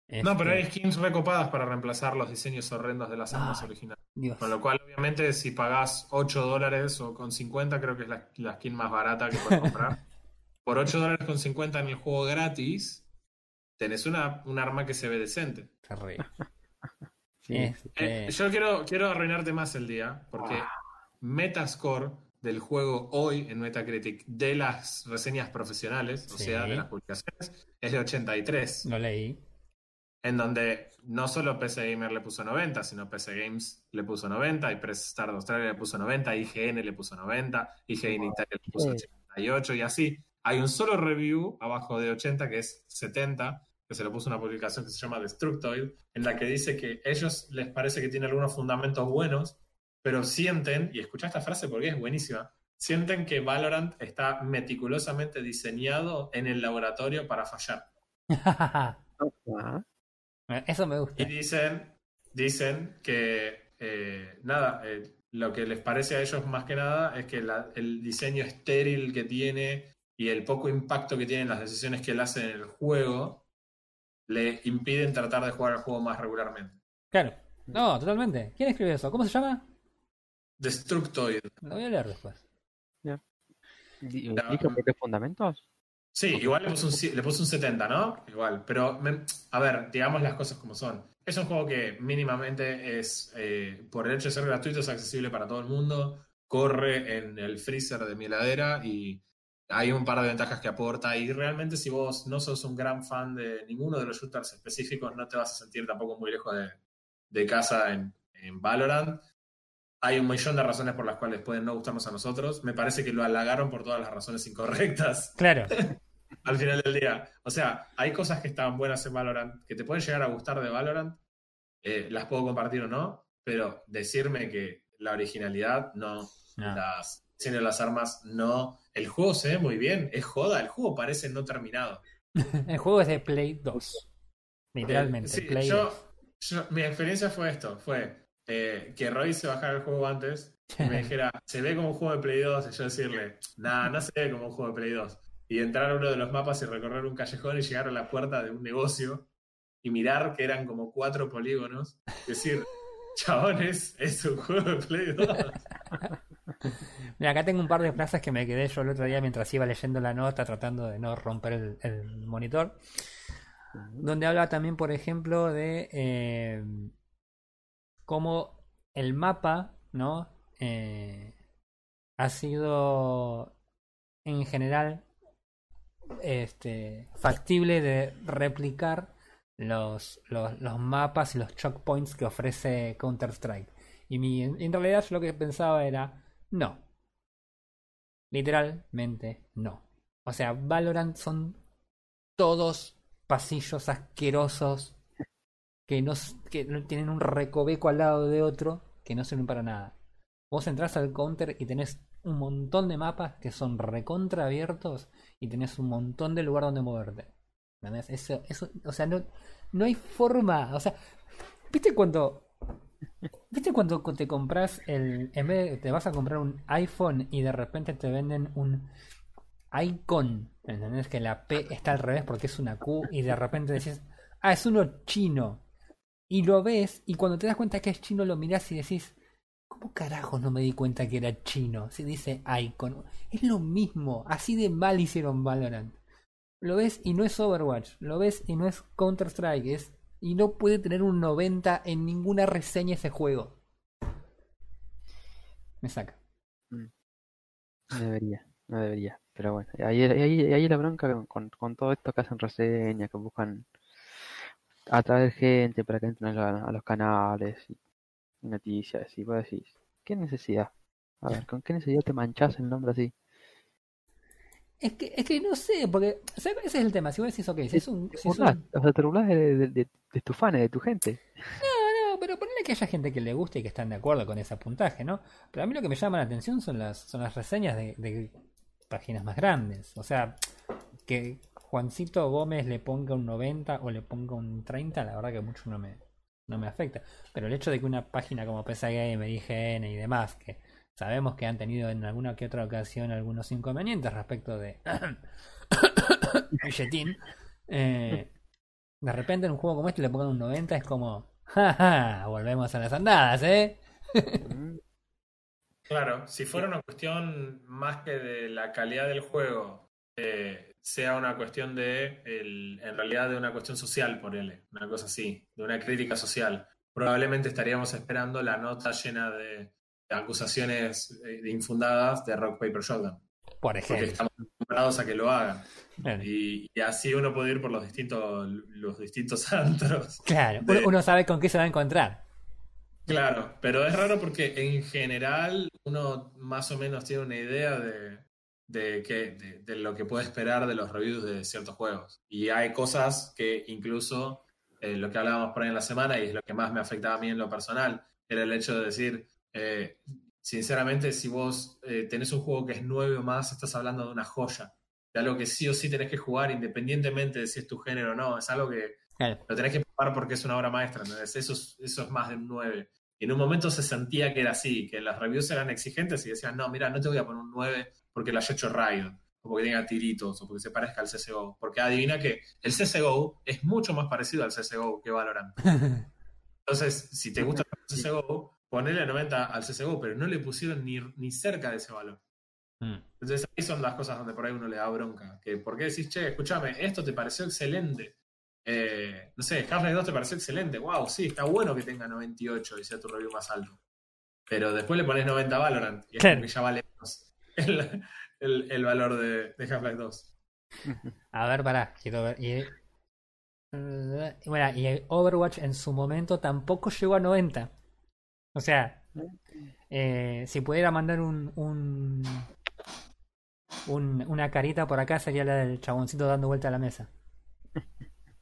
S2: No, pero
S1: Este,
S2: hay skins recopadas para reemplazar los diseños horrendos de las armas
S1: Ah.
S2: originales.
S1: Dios.
S2: Con lo cual, obviamente, si pagás 8 dólares o con 50, creo que es la, la skin más barata que puedes comprar. Por 8 dólares con 50 en el juego gratis, tenés una, un arma que se ve decente.
S3: Sí,
S1: Este,
S2: Eh, yo quiero, quiero arruinarte más el día, porque Metascore del juego hoy en Metacritic de las reseñas profesionales, o sea, de las publicaciones, es de 83.
S1: Lo leí.
S2: En donde no solo PC Gamer le puso 90, sino PC Games le puso 90, y Press Star de Australia le puso 90, IGN le puso 90, IGN Italia le puso
S3: Sí.
S2: 88 y así. Hay un solo review abajo de 80 que es 70, que se lo puso una publicación que se llama Destructoid, en la que dice que ellos les parece que tiene algunos fundamentos buenos, pero sienten, y escucha esta frase porque es buenísima, sienten que Valorant está meticulosamente diseñado en el laboratorio para fallar.
S1: Eso me gusta.
S2: Y dicen, dicen que eh, nada, eh, lo que les parece a ellos más que nada es que la- el diseño estéril que tiene y el poco impacto que tienen las decisiones que él hace en el juego le impiden tratar de jugar al juego más regularmente.
S1: Claro. No, totalmente. ¿Quién escribió eso? ¿Cómo se llama?
S2: Destructoid.
S1: Lo voy a leer después.
S2: No.
S3: ¿Explica por qué fundamentos?
S2: Sí, igual le puse un, le puse un 70, ¿no? Igual, pero me- a ver, digamos las cosas como son. Es un juego que mínimamente es, eh, por el hecho de ser gratuito, es accesible para todo el mundo, corre en el freezer de mi heladera y hay un par de ventajas que aporta y realmente si vos no sos un gran fan de ninguno de los shooters específicos, no te vas a sentir tampoco muy lejos de, de casa en, en Valorant. Hay un millón de razones por las cuales pueden no gustarnos a nosotros. Me parece que lo halagaron por todas las razones incorrectas
S1: Claro.
S2: al final del día. O sea, hay cosas que están buenas en Valorant, que te pueden llegar a gustar de Valorant, eh, las puedo compartir o no, pero decirme que la originalidad no,
S1: No.
S2: las de las armas no. El juego se ve muy bien, es joda, el juego parece no terminado.
S1: El juego es de Play 2. Literalmente,
S2: Eh, sí,
S1: Play
S2: yo,
S1: 2.
S2: yo- mi experiencia fue esto, fue eh, que Roy se bajara el juego antes y me dijera, se ve como un juego de Play 2, y yo decirle, nada, no se ve como un juego de Play 2. Y entrar a uno de los mapas y recorrer un callejón y llegar a la puerta de un negocio y mirar que eran como cuatro polígonos, y decir, chabones, es un juego de Play 2.
S1: Mira, acá tengo un par de frases que me quedé yo el otro día mientras iba leyendo la nota, tratando de no romper el, el monitor. Donde habla también, por ejemplo, de eh, cómo el mapa, ¿no? Eh, ha sido en general este, factible de replicar los, los, los mapas y los choke points que ofrece Counter-Strike. Y mi, en realidad yo lo que pensaba era, no. Literalmente no. O sea, Valorant son todos pasillos asquerosos que no, que tienen un recoveco al lado de otro que no sirven para nada. Vos entras al counter y tenés un montón de mapas que son recontra abiertos y tenés un montón de lugar donde moverte. ¿Entendés? Eso, eso, o sea, no, no hay forma. O sea, ¿viste cuando ¿Viste cuando te compras el. En vez de te vas a comprar un iPhone y de repente te venden un icon? ¿Entendés? Que la P está al revés porque es una Q y de repente decís, ah, es uno chino. Y lo ves y cuando te das cuenta que es chino lo mirás y decís, ¿cómo carajo no me di cuenta que era chino? Se dice icon. Es lo mismo, así de mal hicieron Valorant. Lo ves y no es Overwatch, lo ves y no es Counter-Strike, es y no puede tener un 90 en ninguna reseña ese juego. Me saca.
S3: No debería, no debería. Pero bueno, ahí, ahí, ahí la bronca con, con, todo esto que hacen reseñas, que buscan atraer gente para que entren a, a los canales y noticias. Y vos decís, ¿qué necesidad? A ver, ¿con qué necesidad te manchás el nombre así?
S1: Es que, es que no sé, porque ¿sabes? ese es el tema. Si vos decís, ok, si es un.
S3: Te
S1: Si es
S3: burlás,
S1: un-
S3: o sea, te burlás de, de, de, de tus fans, de tu gente.
S1: No, no, pero ponele que haya gente que le guste y que están de acuerdo con ese puntaje, ¿no? Pero a mí lo que me llama la atención son las, son las reseñas de, de páginas más grandes. O sea, que Juancito Gómez le ponga un 90 o le ponga un 30, la verdad que mucho no me, no me afecta. Pero el hecho de que una página como PSA Gamer, IGN y demás, que sabemos que han tenido en alguna que otra ocasión algunos inconvenientes respecto de billetín, eh, de repente en un juego como este le pongan un 90 es como, jaja, volvemos a las andadas, ¿eh?
S2: Claro, si fuera una cuestión más que de la calidad del juego, eh, sea una cuestión de, el- en realidad de una cuestión social, por él, una cosa así, de una crítica social, probablemente estaríamos esperando la nota llena de, de acusaciones eh, infundadas de Rock Paper Shotgun,
S1: Por
S2: porque
S1: ejemplo.
S2: estamos acostumbrados a que lo hagan. Y, y así uno puede ir por los distintos, los distintos antros.
S1: claro,
S2: de-
S1: uno sabe con qué se va a encontrar.
S2: Claro, pero es raro porque en general uno más o menos tiene una idea de, de, que, de, de lo que puede esperar de los reviews de ciertos juegos. Y hay cosas que incluso eh, lo que hablábamos por ahí en la semana, y es lo que más me afectaba a mí en lo personal, era el hecho de decir, eh, sinceramente, si vos eh, tenés un juego que es nueve o más, estás hablando de una joya, de algo que sí o sí tenés que jugar independientemente de si es tu género o no. Es algo que
S1: Claro.
S2: Lo tenés que probar porque es una obra maestra, ¿entendés? Eso es, eso es más de un 9. Y en un momento se sentía que era así, que las reviews eran exigentes y decían, no, mira, no te voy a poner un 9 porque lo haya hecho Riot, o porque tenga tiritos, o porque se parezca al CSGO. Porque adivina que el CSGO es mucho más parecido al CSGO que Valorant. Entonces, si te gusta el CSGO, ponele 90 al CSGO, pero no le pusieron ni, ni cerca de ese valor.
S1: Mm.
S2: Entonces ahí son las cosas donde por ahí uno le da bronca. Que, ¿Por qué decís, che, escúchame, esto te pareció excelente? Eh, no sé, Half-Life 2 te pareció excelente. Wow, sí, está bueno que tenga 98 y sea tu review más alto. Pero después le pones 90 a Valorant y es
S1: Claro.
S2: como que ya vale el, el- el valor de, de Half-Life 2.
S1: A ver, pará, quiero ver. Y, eh, bueno, y Overwatch en su momento tampoco llegó a 90. O sea, eh, si pudiera mandar un, un, un- una carita por acá sería la del chaboncito dando vuelta a la mesa.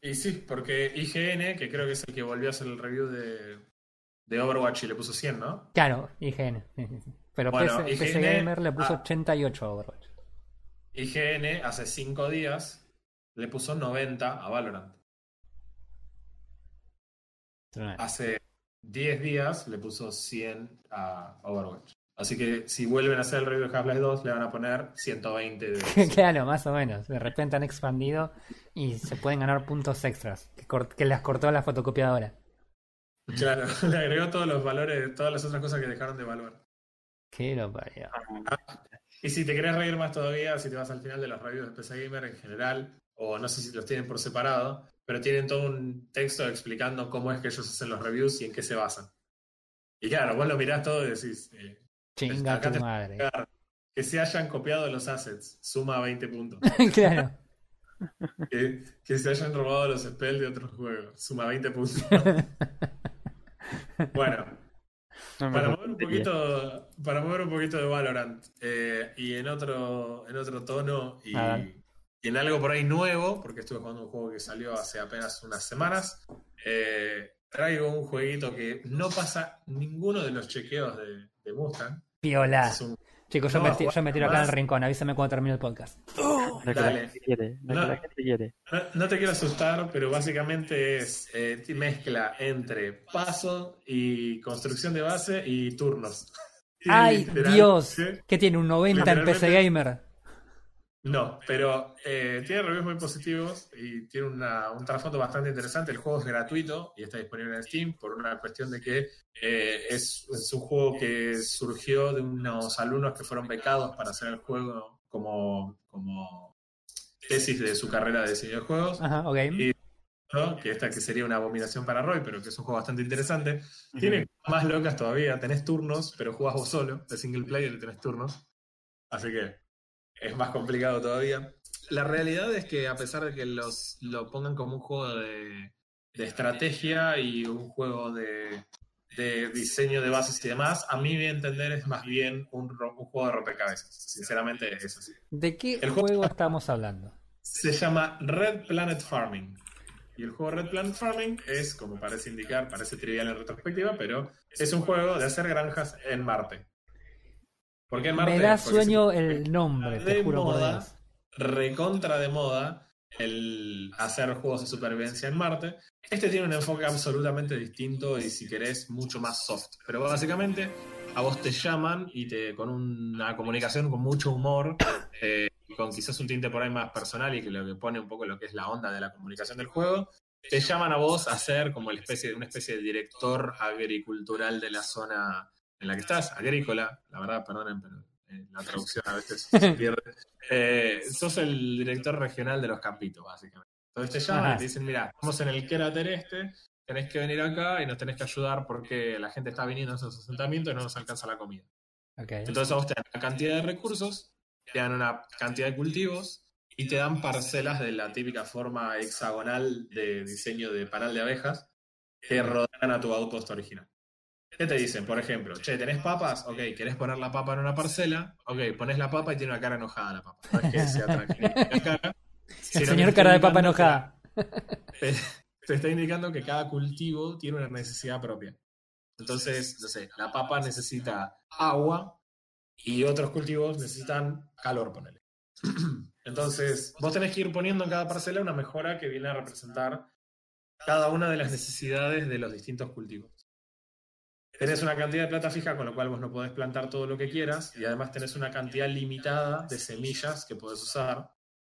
S2: Y sí, porque IGN, que creo que es el que volvió a hacer el review de, de Overwatch y le puso 100, ¿no?
S1: Claro, IGN. sí, sí, sí. Pero
S2: Bueno,
S1: PC, Gamer le puso
S2: ah.
S1: 88 a Overwatch.
S2: IGN hace 5 días le puso 90 a Valorant. Hace 10 días le puso 100 a Overwatch. Así que si vuelven a hacer el review de Half-Life 2, le van a poner 120 de...
S1: claro, más o menos. De repente han expandido y se pueden ganar puntos extras que las cortó la fotocopiadora.
S2: claro, le agregó todos los valores, todas las otras cosas que dejaron de evaluar.
S1: Qué lo parió.
S2: Y si te querés reír más todavía, si te vas al final de los reviews de PC Gamer en general, o no sé si los tienen por separado, pero tienen todo un texto explicando cómo es que ellos hacen los reviews y en qué se basan. Y claro, vos lo mirás todo y decís, eh,
S1: Chinga tu madre.
S2: que se hayan copiado los assets, suma 20 puntos.
S1: claro.
S2: que, que se hayan robado los spells de otros juegos, suma 20 puntos. bueno,
S3: No
S2: para mover un poquito, para mover un poquito de Valorant eh, y en otro, en otro tono y,
S1: A ver.
S2: y en algo por ahí nuevo, porque estuve jugando un juego que salió hace apenas unas semanas, eh, traigo un jueguito que no pasa ninguno de los chequeos de, de Mustang.
S1: Piola.
S2: Es un-
S1: Chicos, yo,
S2: no
S1: me, yo me tiro acá en el rincón. Avísame cuando termine el podcast.
S2: Dale.
S3: quiere.
S2: No.
S3: que la gente quiere.
S2: No, no te quiero asustar, pero básicamente es eh, mezcla entre paso y construcción de base y turnos.
S1: ¡Ay,
S2: literal-
S1: Dios!
S2: ¿sí?
S1: ¿Qué tiene? ¿Un 90 en PC Gamer?
S2: No, pero eh, tiene reviews muy positivos y tiene una- un trasfondo bastante interesante. El juego es gratuito y está disponible en Steam por una cuestión de que eh, es, es un juego que surgió de unos alumnos que fueron becados para hacer el juego como, como tesis de su carrera de diseño de juegos.
S1: Ajá, ok.
S2: Y- ¿no? que esta que sería una abominación para Roy, pero que es un juego bastante interesante. Tiene más locas todavía, tenés turnos, pero jugás vos solo, de single player y tenés turnos. Así que es más complicado todavía. La realidad es que a pesar de que los, lo pongan como un juego de, de estrategia y un juego de, de diseño de bases y demás, a mí mi entender es más bien un, un juego de rompecabezas. Sinceramente es así.
S1: ¿De qué
S2: el juego-
S1: juego estamos hablando?
S2: Se llama Red Planet Farming. Y el juego Red Planet Farming es, como parece indicar, parece trivial en retrospectiva, pero es un juego de hacer granjas en Marte. ¿Por qué en Marte?
S1: Me da
S2: Porque
S1: sueño
S2: se-
S1: el nombre, te
S2: de
S1: por
S2: moda,
S1: Dios.
S2: recontra de moda el hacer juegos de supervivencia en Marte. Este tiene un enfoque absolutamente distinto y si querés mucho más soft. Pero básicamente a vos te llaman y te con una comunicación con mucho humor, eh, con quizás un tinte por ahí más personal y que lo que pone un poco lo que es la onda de la comunicación del juego, te llaman a vos a ser como el especie, una especie de director agricultural de la zona en la que estás, agrícola, la verdad, perdonen, pero eh, la traducción a veces se pierde. Eh, sos el director regional de los campitos, básicamente. Entonces te llaman
S1: Ajá.
S2: y te dicen, mira, estamos en el cráter este, tenés que venir acá y nos tenés que ayudar porque la gente está viniendo a esos asentamientos y no nos alcanza la comida.
S1: Ok.
S2: Entonces a vos te dan una cantidad de recursos, te dan una cantidad de cultivos y te dan parcelas de la típica forma hexagonal de diseño de panal de abejas que rodean a tu outpost original. ¿Qué te dicen? Por ejemplo, che, ¿tenés papas? Ok, ¿querés poner la papa en una parcela? Ok, pones la papa y tiene una cara enojada la papa. No es que sea tranquila la cara.
S1: Señor cara de papa enojada.
S2: te, te está indicando que cada cultivo tiene una necesidad propia. Entonces, no sé, la papa necesita agua y otros cultivos necesitan calor, ponele. Entonces, vos tenés que ir poniendo en cada parcela una mejora que viene a representar cada una de las necesidades de los distintos cultivos. Tenés una cantidad de plata fija, con lo cual vos no podés plantar todo lo que quieras, y además tenés una cantidad limitada de semillas que podés usar,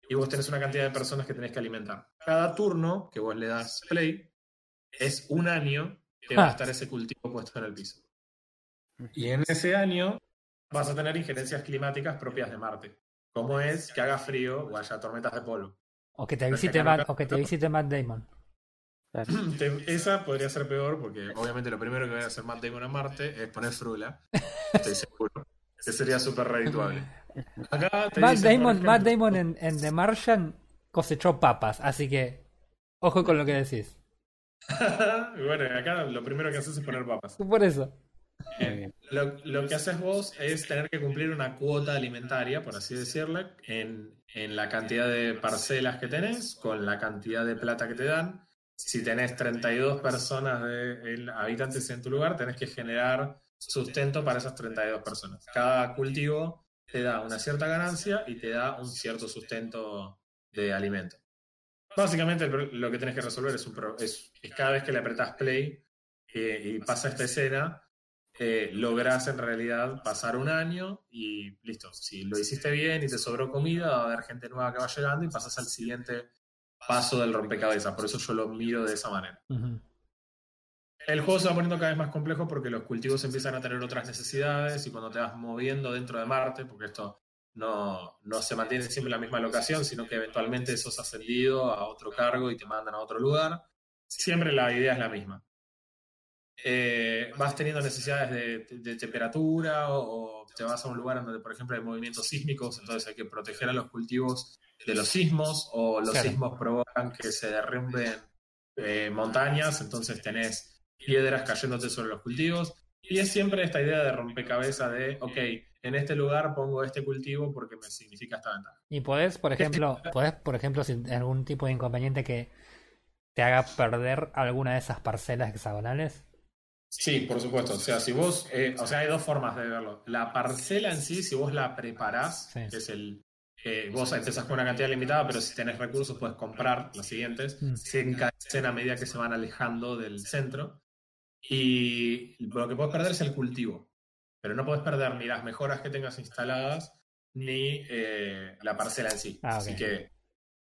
S2: y vos tenés una cantidad de personas que tenés que alimentar. Cada turno que vos le das play es un año que va a
S1: Ah.
S2: estar ese cultivo puesto en el piso. Y en ese año vas a tener injerencias climáticas propias de Marte, como es que haga frío o haya tormentas de polvo.
S1: O que te visite Matt, o que te visite Matt Damon.
S2: Esa podría ser peor porque obviamente lo primero que va a hacer Matt Damon a Marte es poner frula. Estoy seguro. Que sería súper redituable. Acá te
S1: Matt
S2: dicen,
S1: Damon,
S2: ejemplo-
S1: Matt Damon en, en The Martian cosechó papas, así que ojo con lo que decís.
S2: Y bueno, acá lo primero que haces es poner papas.
S1: Por eso.
S3: Bien.
S2: Lo, lo que haces vos es tener que cumplir una cuota alimentaria, por así decirle, en, en la cantidad de parcelas que tenés, con la cantidad de plata que te dan. Si tenés 32 personas de el- habitantes en tu lugar, tenés que generar sustento para esas 32 personas. Cada cultivo te da una cierta ganancia y te da un cierto sustento de alimento. Básicamente lo que tenés que resolver es, un pro- es, es cada vez que le apretás play eh, y pasa esta escena, eh, lográs en realidad pasar un año y listo. Si lo hiciste bien y te sobró comida, va a haber gente nueva que va llegando y pasas al siguiente paso del rompecabezas. Por eso yo lo miro de esa manera. El juego se va poniendo cada vez más complejo porque los cultivos empiezan a tener otras necesidades y cuando te vas moviendo dentro de Marte, porque esto no, no se mantiene siempre en la misma locación, sino que eventualmente sos ascendido a otro cargo y te mandan a otro lugar, siempre la idea es la misma. Eh, vas teniendo necesidades de, de temperatura o, o te vas a un lugar donde, por ejemplo, hay movimientos sísmicos, entonces hay que proteger a los cultivos de los sismos o los
S1: Claro.
S2: sismos provocan que se derrumben eh, montañas, entonces tenés piedras cayéndote sobre los cultivos. Y es siempre esta idea de rompecabezas de, ok, en este lugar pongo este cultivo porque me significa esta ventaja.
S1: Y podés, por ejemplo, podés, por ejemplo, si algún tipo de inconveniente que te haga perder alguna de esas parcelas hexagonales.
S2: Sí, por supuesto. O sea, si vos, eh, o sea, hay dos formas de verlo. La parcela en sí, si vos la preparás,
S1: Sí.
S2: que es el, eh, vos empezás con una cantidad limitada, pero si tenés recursos puedes comprar las siguientes,
S1: Mm.
S2: se encarecen a medida que se van alejando del centro. Y lo que puedes perder es el cultivo, pero no puedes perder ni las mejoras que tengas instaladas, ni eh, la parcela en sí.
S1: Ah.
S2: Así que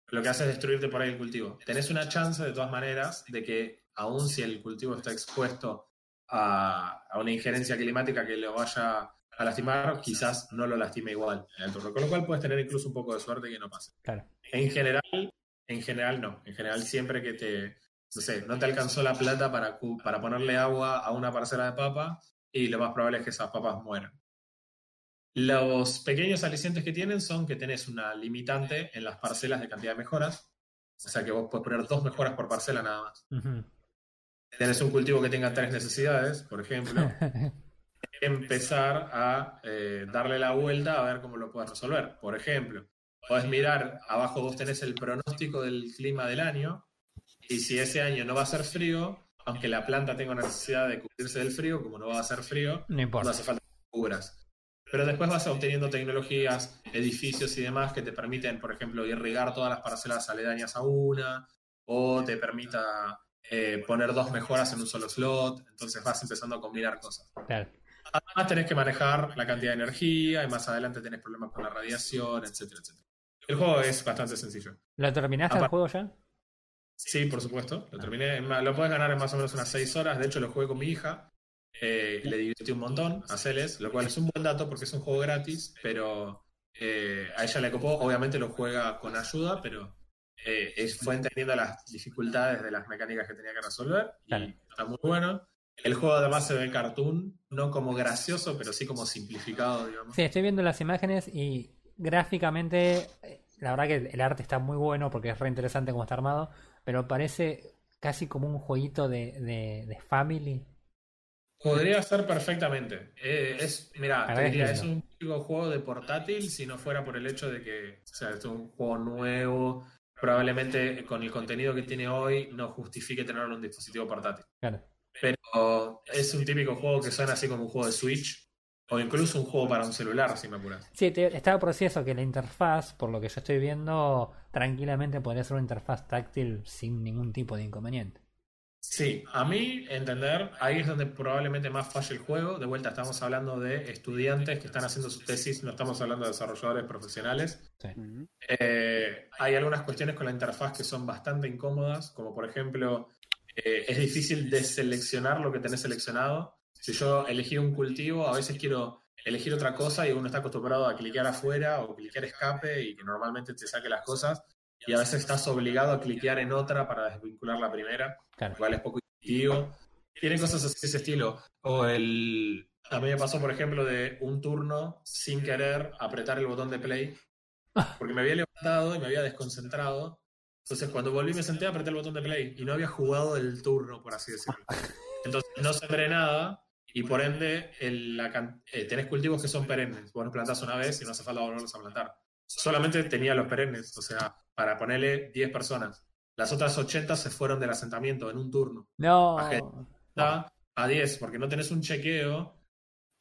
S2: lo que hace es destruirte por ahí el cultivo. Tenés una chance, de todas maneras, de que aun si el cultivo está expuesto a, a una injerencia climática que lo vaya a lastimar, quizás no lo lastime igual en el turno. Con lo cual puedes tener incluso un poco de suerte que no pase.
S1: Claro.
S2: En general, en general no. En general siempre que te, no sé, no te alcanzó la plata para, para ponerle agua a una parcela de papa y lo más probable es que esas papas mueran. Los pequeños alicientes que tienen son que tenés una limitante en las parcelas de cantidad de mejoras. O sea que vos puedes poner dos mejoras por parcela nada más.
S1: Ujú.
S2: Tenés un cultivo que tenga tres necesidades, por ejemplo, empezar a eh, darle la vuelta a ver cómo lo puedes resolver. Por ejemplo, podés mirar, abajo vos tenés el pronóstico del clima del año, y si ese año no va a ser frío, aunque la planta tenga una necesidad de cubrirse del frío, como no va a ser frío,
S1: no
S2: hace falta que cubras. Pero después vas obteniendo tecnologías, edificios y demás que te permiten, por ejemplo, irrigar todas las parcelas aledañas a una, o te permita eh, poner dos mejoras en un solo slot. Entonces vas empezando a combinar cosas.
S1: Claro.
S2: Además tenés que manejar la cantidad de energía y más adelante tenés problemas con la radiación, etcétera, etcétera. El juego es bastante sencillo.
S1: ¿Lo terminaste el juego ya?
S2: Sí, por supuesto. Lo terminé. Lo puedes ganar en más o menos unas 6 horas. De hecho, lo jugué con mi hija. Eh, le divirtí un montón a Celes, lo cual es un buen dato porque es un juego gratis, pero eh, a ella le copó. Obviamente lo juega con ayuda, pero eh, fue entendiendo las dificultades de las mecánicas que tenía que resolver y
S1: Claro.
S2: está muy bueno. El juego además se ve cartoon, no como gracioso, pero sí como simplificado, digamos.
S1: Sí, estoy viendo las imágenes y gráficamente, la verdad que el arte está muy bueno porque es re interesante cómo está armado, pero parece casi como un jueguito de, de, de family.
S2: Podría ser perfectamente. Eh, es, mira, te diría, es un típico juego de portátil si no fuera por el hecho de que, o sea, es un juego nuevo, probablemente con el contenido que tiene hoy no justifique tenerlo en un dispositivo portátil.
S1: Claro.
S2: Pero es un típico juego que suena así como un juego de Switch o incluso un juego para un celular, si me apuras.
S1: Sí, te- estaba por decir eso, que la interfaz, por lo que yo estoy viendo, tranquilamente podría ser una interfaz táctil sin ningún tipo de inconveniente.
S2: Sí, a mí entender, ahí es donde probablemente más falle el juego. De vuelta estamos hablando de estudiantes que están haciendo su tesis, no estamos hablando de desarrolladores profesionales.
S1: Sí.
S2: Eh, hay algunas cuestiones con la interfaz que son bastante incómodas, como por ejemplo, eh, es difícil deseleccionar lo que tenés seleccionado. Si yo elegí un cultivo, a veces quiero elegir otra cosa y uno está acostumbrado a cliquear afuera o cliquear escape y que normalmente te saque las cosas. Y a veces estás obligado a cliquear en otra para desvincular la primera,
S1: Claro.
S2: lo cual es poco intuitivo. Tienen cosas así de ese estilo. O el. A mí me pasó, por ejemplo, de un turno sin querer apretar el botón de play porque me había levantado y me había desconcentrado. Entonces, cuando volví, me senté, apreté el botón de play y no había jugado el turno, por así decirlo. Entonces, no sembré nada y por ende, el- la eh, tenés cultivos que son perennes. Vos los plantás una vez y no hace falta volverlos a plantar. Solamente tenía los perennes, o sea, para ponerle 10 personas. Las otras 80 se fueron del asentamiento en un turno.
S1: No.
S2: Está a 10, porque no tenés un chequeo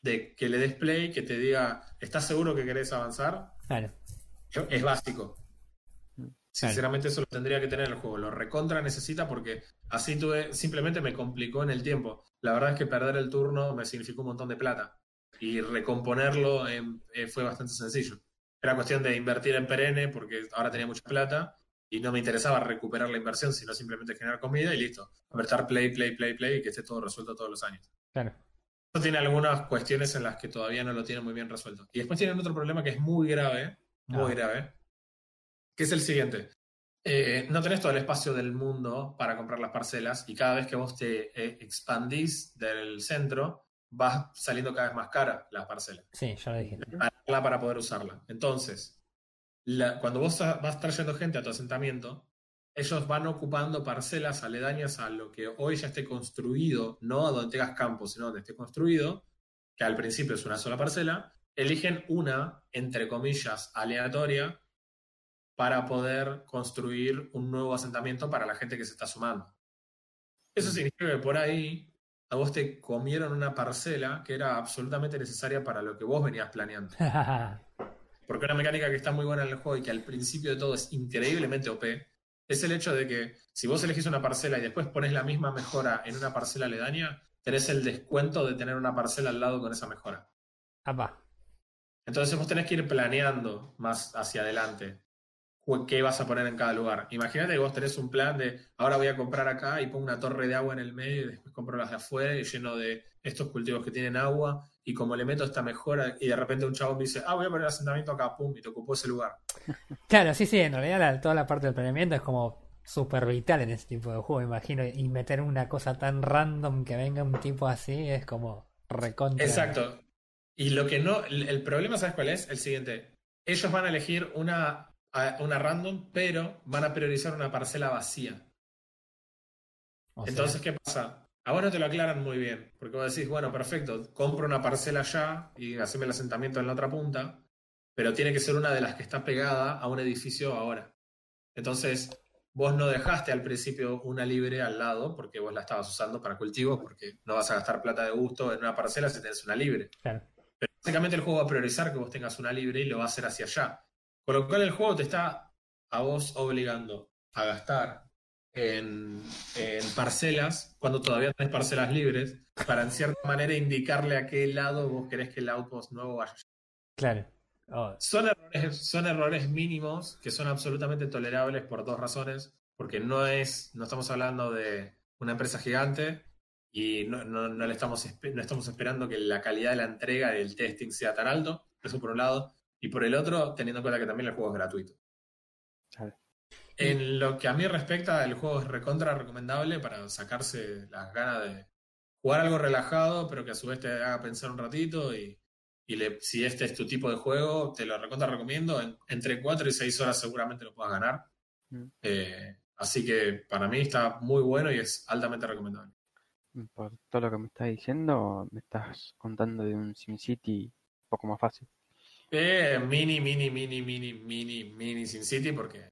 S2: de que le des play, que te diga, ¿estás seguro que querés avanzar?
S1: Claro.
S2: Es básico. Sinceramente eso lo tendría que tener el juego. Lo recontra necesita porque así tuve, simplemente me complicó en el tiempo. La verdad es que perder el turno me significó un montón de plata. Y recomponerlo em, eh, fue bastante sencillo. Era cuestión de invertir en perenne porque ahora tenía mucha plata y no me interesaba recuperar la inversión, sino simplemente generar comida y listo. Apretar play, play, play, play y que esté todo resuelto todos los años.
S1: Claro.
S2: Esto tiene algunas cuestiones en las que todavía no lo tienen muy bien resuelto. Y después tienen otro problema que es muy grave, muy
S1: Ah.
S2: grave, que es el siguiente. Eh, no tenés todo el espacio del mundo para comprar las parcelas y cada vez que vos te eh, expandís del centro, vas saliendo cada vez más cara la parcela
S1: Sí, ya lo dije.
S2: para, para poder usarla. Entonces, la- cuando vos a- vas trayendo gente a tu asentamiento, ellos van ocupando parcelas aledañas a lo que hoy ya esté construido, no a donde tengas campo, sino donde esté construido, que al principio es una sola parcela, eligen una, entre comillas, aleatoria para poder construir un nuevo asentamiento para la gente que se está sumando. Eso significa que por ahí a vos te comieron una parcela que era absolutamente necesaria para lo que vos venías planeando. Porque una mecánica que está muy buena en el juego y que al principio de todo es increíblemente OP, es el hecho de que si vos elegís una parcela y después pones la misma mejora en una parcela aledaña, tenés el descuento de tener una parcela al lado con esa mejora.
S1: Apá.
S2: Entonces vos tenés que ir planeando más hacia adelante qué vas a poner en cada lugar. Imagínate que vos tenés un plan de ahora voy a comprar acá y pongo una torre de agua en el medio y después compro las de afuera y lleno de estos cultivos que tienen agua y como le meto esta mejora y de repente un chabón me dice, ah, voy a poner asentamiento acá, pum, y te ocupó ese lugar.
S1: Claro, sí, sí, en realidad la- toda la parte del planeamiento es como súper vital en ese tipo de juego, imagino. Y meter una cosa tan random que venga un tipo así es como recontra.
S2: Exacto. Y lo que no, el, el problema, ¿sabes cuál es? El siguiente. Ellos van a elegir una, a- una random, pero van a priorizar una parcela vacía.
S1: O sea,
S2: Entonces, ¿qué pasa? A vos no te lo aclaran muy bien, porque vos decís, bueno, perfecto, compro una parcela allá y haceme el asentamiento en la otra punta, pero tiene que ser una de las que está pegada a un edificio ahora. Entonces, vos no dejaste al principio una libre al lado, porque vos la estabas usando para cultivos, porque no vas a gastar plata de gusto en una parcela si tenés una libre.
S1: claro.
S2: Pero básicamente el juego va a priorizar que vos tengas una libre y lo va a hacer hacia allá. Con lo cual el juego te está a vos obligando a gastar en, en parcelas cuando todavía tenés parcelas libres para en cierta manera indicarle a qué lado vos querés que el outpost nuevo vaya.
S1: Claro. Oh,
S2: Son errores, son errores mínimos que son absolutamente tolerables por dos razones. Porque no es, no estamos hablando de una empresa gigante y no, no- no le estamos, no estamos esperando que la calidad de la entrega del testing sea tan alto. Eso por un lado. Y por el otro, teniendo en cuenta que también el juego es gratuito.
S3: Claro.
S2: En lo que a mí respecta, el juego es recontra recomendable para sacarse las ganas de jugar algo relajado, pero que a su vez te haga pensar un ratito y, y le- si este es tu tipo de juego, te lo recontra recomiendo. En- entre 4 y 6 horas seguramente lo puedas ganar.
S3: Mm.
S2: Eh, así que para mí está muy bueno y es altamente recomendable.
S3: Por todo lo que me estás diciendo, me estás contando de un SimCity un poco más fácil.
S2: Eh, mini, mini, mini, mini, mini, mini Sin City porque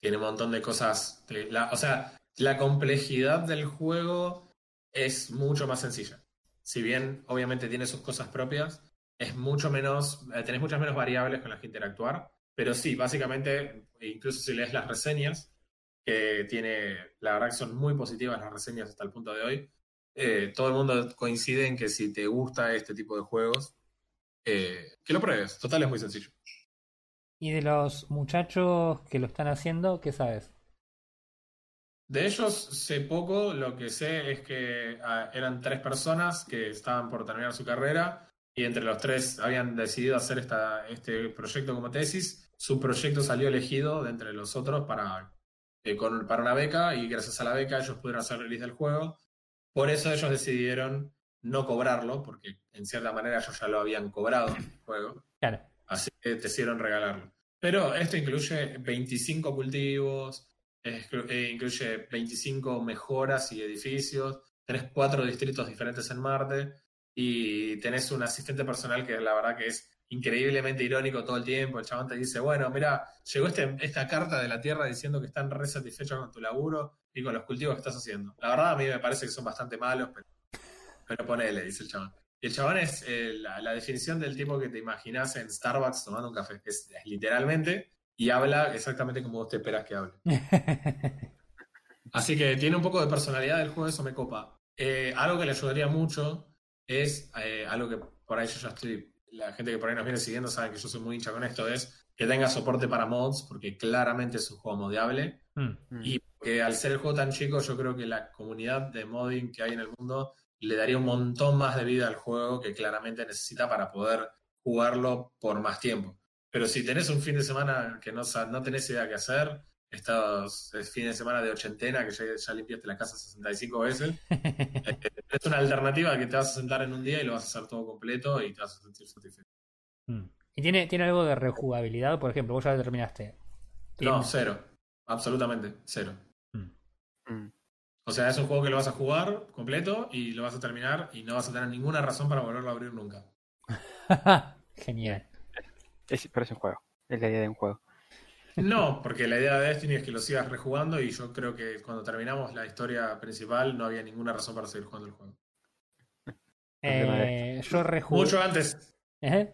S2: tiene un montón de cosas. la- o sea, la complejidad del juego es mucho más sencilla. Si bien obviamente tiene sus cosas propias, es mucho menos, eh, tenés muchas menos variables con las que interactuar. Pero sí, básicamente, incluso si lees las reseñas, que tiene, la verdad que son muy positivas las reseñas hasta el punto de hoy. Eh, todo el mundo coincide en que si te gusta este tipo de juegos, eh, que lo pruebes. Total, es muy sencillo.
S1: Y de los muchachos que lo están haciendo, ¿qué sabes?
S2: De ellos sé poco, lo que sé es que ah, eran tres personas que estaban por terminar su carrera y entre los tres habían decidido hacer esta, este proyecto como tesis. Su proyecto salió elegido de entre los otros para, eh, con, para una beca y gracias a la beca ellos pudieron hacer release del juego. Por eso ellos decidieron no cobrarlo, porque en cierta manera ellos ya lo habían cobrado el juego.
S1: Claro.
S2: Así que decidieron regalarlo. Pero esto incluye 25 cultivos, eh, incluye 25 mejoras y edificios, tenés cuatro distritos diferentes en Marte y tenés un asistente personal que la verdad que es increíblemente irónico todo el tiempo. El chabón te dice, bueno, mira, llegó este, esta carta de la Tierra diciendo que están re satisfechos con tu laburo y con los cultivos que estás haciendo. La verdad a mí me parece que son bastante malos, pero, pero ponele, dice el chabón. Y el chabón es eh, la, definición del tipo que te imaginas en Starbucks tomando un café. Es, es literalmente y habla exactamente como vos te esperas que hable. Así que tiene un poco de personalidad del juego, eso me copa. Eh, algo que le ayudaría mucho es eh, algo que por ahí yo ya estoy, la gente que por ahí nos viene siguiendo sabe que yo soy muy hincha con esto, es que tenga soporte para mods, porque claramente es un juego modiable.
S1: Mm.
S2: Y que al ser el juego tan chico, yo creo que la comunidad de modding que hay en el mundo le daría un montón más de vida al juego que claramente necesita para poder jugarlo por más tiempo. Pero si tenés un fin de semana que no, no tenés idea qué hacer, estos fines de semana de ochentena que ya, limpiaste la casa 65 veces, eh, es una alternativa que te vas a sentar en un día y lo vas a hacer todo completo y te vas a sentir satisfecho.
S1: Mm. ¿Y tiene, tiene algo de rejugabilidad? Por ejemplo, vos ya lo terminaste.
S2: No, cero. Absolutamente, cero.
S1: Mm.
S3: Mm.
S2: O sea, es un juego que lo vas a jugar completo y lo vas a terminar y no vas a tener ninguna razón para volverlo a abrir nunca.
S1: Genial.
S3: Es, pero es un juego. Es la idea de un juego.
S2: No, porque la idea de Destiny es que lo sigas rejugando y yo creo que cuando terminamos la historia principal no había ninguna razón para seguir jugando el juego.
S1: Eh, yo rejugué.
S2: Mucho antes.
S1: ¿Eh?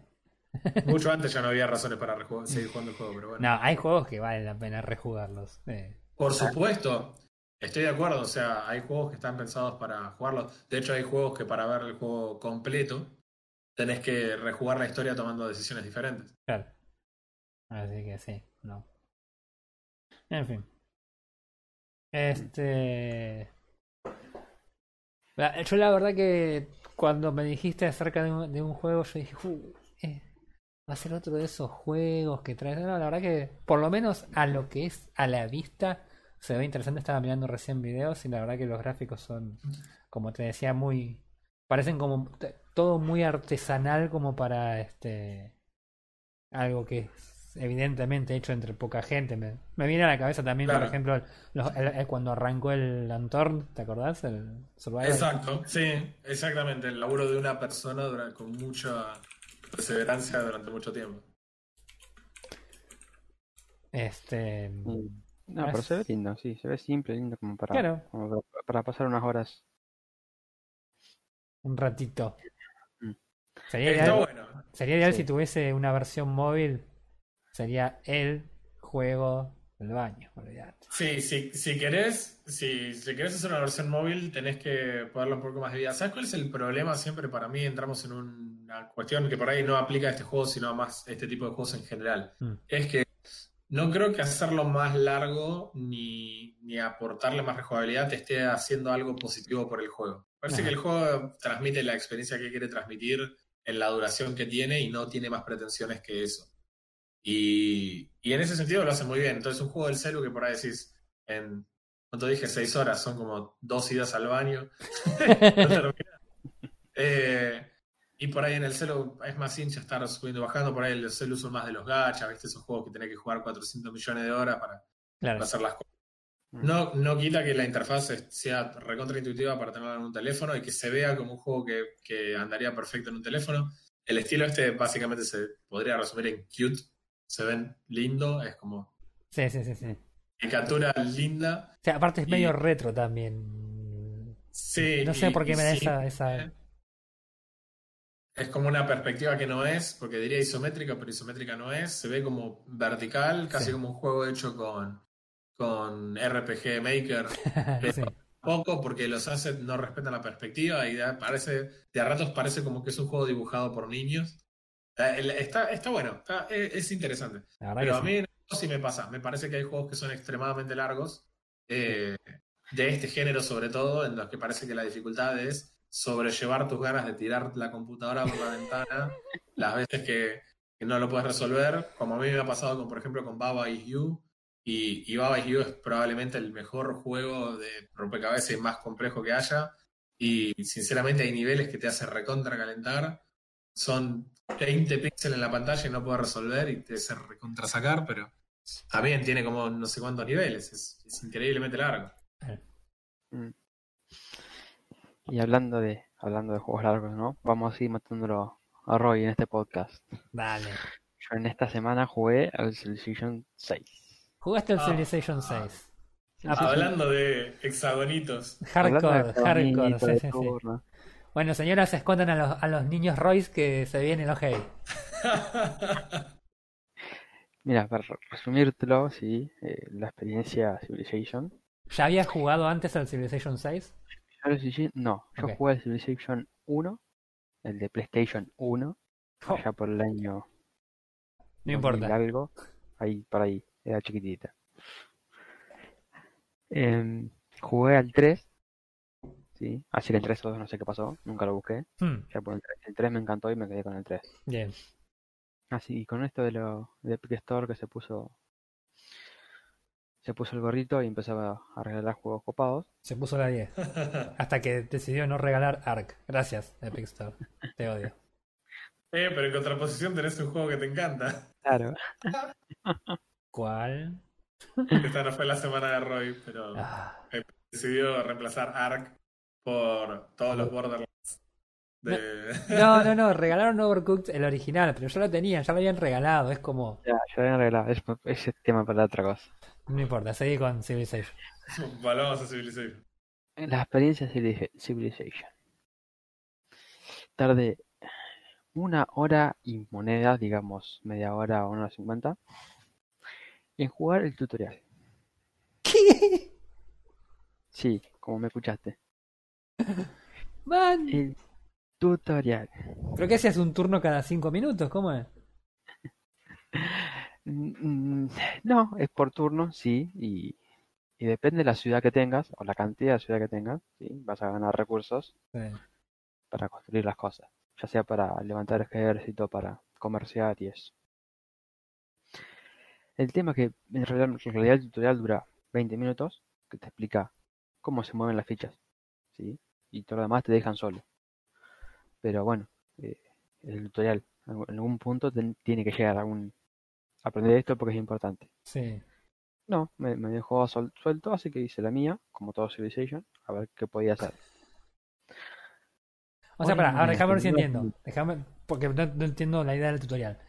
S2: Mucho antes ya no había razones para seguir jugando el juego, pero bueno.
S1: No, hay juegos que vale la pena rejugarlos. Eh.
S2: Por supuesto, estoy de acuerdo. O sea, hay juegos que están pensados para jugarlos. De hecho, hay juegos que para ver el juego completo tenés que rejugar la historia tomando decisiones diferentes.
S1: Claro. Así que sí, no. En fin. Este. Yo la verdad que cuando me dijiste acerca de un, juego, yo dije, uh, eh, va a ser otro de esos juegos que traes. No, la verdad que, por lo menos a lo que es a la vista, se ve interesante. Estaba mirando recién videos y la verdad que los gráficos son, como te decía, muy. Parecen como todo muy artesanal como para este algo que es evidentemente hecho entre poca gente. Me, me viene a la cabeza también, por ejemplo, cuando arrancó el Antorn, ¿te acordás? El
S2: Exacto, sí, exactamente. El laburo de una persona con mucha perseverancia durante mucho tiempo.
S1: Este.
S3: No, pero se ve lindo, sí, se ve simple, lindo como para, como para pasar unas horas.
S1: Un ratito. Sería ideal, sería ideal si tuviese una versión móvil. Sería el juego del baño.
S2: Sí, sí, si querés, si, si querés hacer una versión móvil, tenés que ponerle un poco más de vida. ¿Sabes cuál es el problema siempre para mí? Entramos en una cuestión que por ahí no aplica a este juego, sino a más este tipo de juegos en general.
S1: Mm.
S2: Es que no creo que hacerlo más largo ni, ni aportarle más rejugabilidad te esté haciendo algo positivo por el juego. Parece que el juego transmite la experiencia que quiere transmitir en la duración que tiene y no tiene más pretensiones que eso. Y, y en ese sentido lo hace muy bien. Entonces, un juego del celu que por ahí decís, en, ¿cuánto dije? Seis horas, son como dos idas al baño. eh, y por ahí en el celu es más hincha estar subiendo y bajando. Por ahí el celu son más de los gachas, ¿viste? Esos juegos que tenés que jugar 400 millones de horas para, para hacer las cosas. Mm. No, no quita que la interfaz sea recontraintuitiva para tenerla en un teléfono y que se vea como un juego que, que, andaría perfecto en un teléfono. El estilo este básicamente se podría resumir en cute. Se ven lindo, es como.
S1: Sí, sí, sí, sí.
S2: Caricatura linda.
S1: O sea, aparte es medio retro también.
S2: Sí.
S1: No sé por qué me da esa, esa.
S2: Es como una perspectiva que no es, porque diría isométrica, pero isométrica no es. Se ve como vertical, casi como un juego hecho con, con RPG Maker
S1: Sí.
S2: poco porque los assets no respetan la perspectiva y da- parece, de a ratos parece como que es un juego dibujado por niños. Eh, Está, está bueno, está- es, es interesante. Pero a
S1: sí.
S2: mí no sí me pasa, me parece que hay juegos que son extremadamente largos, eh, de este género sobre todo, en los que parece que la dificultad es sobrellevar tus ganas de tirar la computadora por la ventana las veces que, que no lo puedes resolver, como a mí me ha pasado con, por ejemplo, con Baba Is You, y, y Baba Is You es probablemente el mejor juego de rompecabezas y más complejo que haya, y sinceramente hay niveles que te hace recontra calentar, son 20 píxeles en la pantalla y no puedes resolver y te hace recontra sacar, pero también tiene como no sé cuántos niveles, es, es increíblemente largo.
S3: Mm. Y hablando de hablando de juegos largos, ¿no? Vamos a ir matándolo a Roy en este podcast.
S1: Dale.
S3: Yo en esta semana jugué al Civilization 6.
S1: ¿Jugaste el
S2: Ah.
S1: Civilization 6? Ah,
S3: sí.
S2: Hablando de hexagonitos,
S1: Hardcore, hardcore, sí, sí, sí.
S3: turno.
S1: Bueno, señoras, escondan a los, a los niños Royce que se vienen los heavy.
S3: Mira, para re- resumírtelo, sí, eh, la experiencia Civilization.
S1: ¿Ya habías jugado antes al Civilization 6?
S3: Civilization- no, yo
S1: Ok.
S3: jugué al Civilization 1, el de PlayStation 1,
S1: Oh,
S3: allá por el año
S1: no
S3: 2000
S1: importa.
S3: algo, ahí por ahí, era chiquitita. Em, jugué al 3, sí, así que el 3 no sé qué pasó, nunca lo busqué.
S1: Hmm,
S3: Ya por el 3, el 3 me encantó y me quedé con el 3.
S1: bien.
S3: Así, y con esto de lo de Epic Store que se puso se puso el gorrito y empezaba a regalar juegos copados.
S1: Se puso la 10. Hasta que decidió no regalar Ark. Gracias, Epic Store. Te odio.
S2: Eh, pero en contraposición tenés un juego que te encanta.
S3: Claro.
S1: ¿Cuál?
S2: Esta no fue la semana de Roy, pero
S1: Ah,
S2: decidió reemplazar Ark por todos los Borderlands. De...
S1: No, no, no. Regalaron Overcooked el original, pero ya lo tenían, ya lo habían regalado. Es como.
S3: Ya, ya habían arreglado. Es, ese tema para otra cosa.
S1: No importa, seguí con Civilization.
S2: Volvamos a Civilization.
S3: La experiencia Civili- Civilization. Tardé una hora y moneda, digamos media hora o una hora cincuenta, en jugar el tutorial.
S1: ¿Qué?
S3: Sí, como me escuchaste.
S1: Man.
S3: El tutorial.
S1: ¿Pero qué hacías un turno cada 5 minutos? ¿Cómo es?
S3: Mm, No, es por turno, sí, y, y depende de la ciudad que tengas o la cantidad de ciudad que tengas, sí, vas a ganar recursos
S1: Sí.
S3: para construir las cosas, ya sea para levantar ejército, para comerciar y eso. El tema que en realidad, en realidad el tutorial dura 20 minutos, que te explica cómo se mueven las fichas, ¿sí? Y todo lo demás te dejan solo. Pero bueno, eh, el tutorial en algún punto tiene que llegar a algún aprender esto porque es importante.
S1: Sí.
S3: No, me, me dejó suelto, así que hice la mía, como todo Civilization, a ver qué podía hacer.
S1: O sea, para, ahora déjame ver si entiendo. Déjame, porque no, no entiendo la idea del tutorial.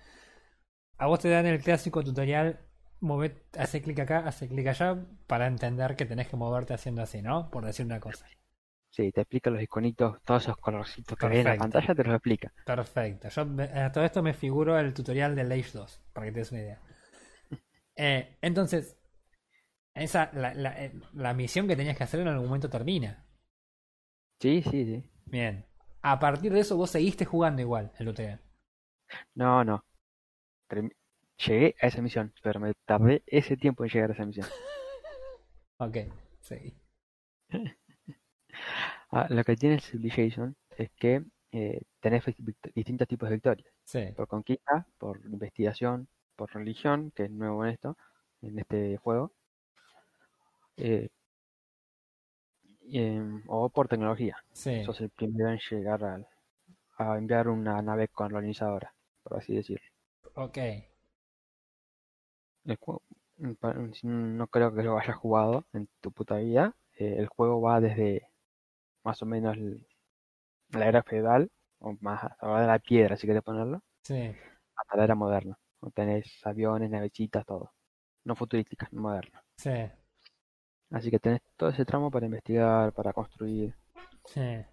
S1: A vos te dan el clásico tutorial, mover, hace clic acá, hace clic allá, para entender que tenés que moverte haciendo así, ¿no? Por decir una cosa.
S3: Sí, te explica los iconitos, todos esos colorcitos que hay en la pantalla, te los explica.
S1: Perfecto. Yo me- a todo esto me figuro el tutorial del Age 2, para que te des una idea. Eh, entonces, esa, la, la, eh, la misión que tenías que hacer en algún momento termina.
S3: Sí, sí, sí.
S1: Bien. A partir de eso vos seguiste jugando igual el tutorial.
S3: No, no. Llegué a esa misión, pero me tardé ese tiempo en llegar a esa misión.
S1: Ok, seguí.
S3: Ah, lo que tiene el Civilization es que eh, tenés distintos tipos de victorias.
S1: Sí.
S3: Por conquista, por investigación, por religión, que es nuevo en esto, en este juego. eh, em, o por tecnología.
S1: Sí.
S3: Sos el primero en llegar al- a enviar una nave colonizadora, por así decirlo.
S1: Ok.
S3: El juego, mm, no creo que lo hayas jugado en tu puta vida. eh, el juego va desde más o menos la era feudal, o más hasta la de la piedra, si querés ponerlo,
S1: Sí.
S3: hasta la era moderna. Tenés aviones, navecitas, todo. No futurísticas, modernas.
S1: Sí.
S3: Así que tenés todo ese tramo para investigar, para construir.
S1: Sí.
S3: Eh,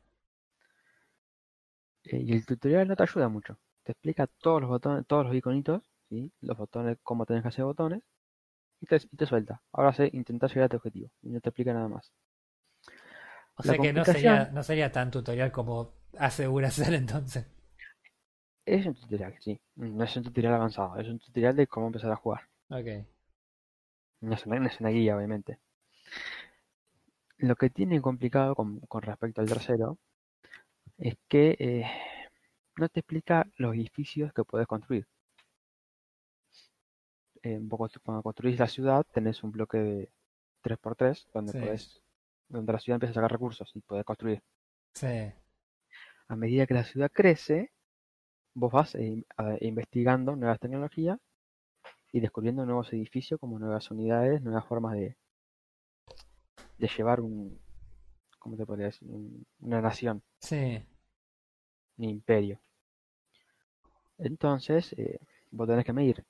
S3: y el tutorial no te ayuda mucho. Te explica todos los botones, todos los iconitos, ¿sí? Los botones, cómo tenés que hacer botones. y te, y te suelta. Ahora sé intentar llegar a tu objetivo. Y no te explica nada más.
S1: O sea que no sería, no sería tan tutorial como asegura ser entonces.
S3: Es un tutorial, sí. No es un tutorial avanzado, es un tutorial de cómo empezar a jugar.
S1: Ok.
S3: No es una, no es una guía, obviamente. Lo que tiene complicado con, con respecto al tercero es que eh, no te explica los edificios que puedes construir. Eh, un poco cuando construís la ciudad tenés un bloque de 3x3 donde
S1: Sí.
S3: podés, donde la ciudad empieza a sacar recursos y podés construir.
S1: Sí.
S3: A medida que la ciudad crece, vos vas eh, a- investigando nuevas tecnologías y descubriendo nuevos edificios como nuevas unidades, nuevas formas de, de llevar un, ¿cómo te podría decir? Un- una nación,
S1: Sí.
S3: un imperio. Entonces, eh, vos tenés que medir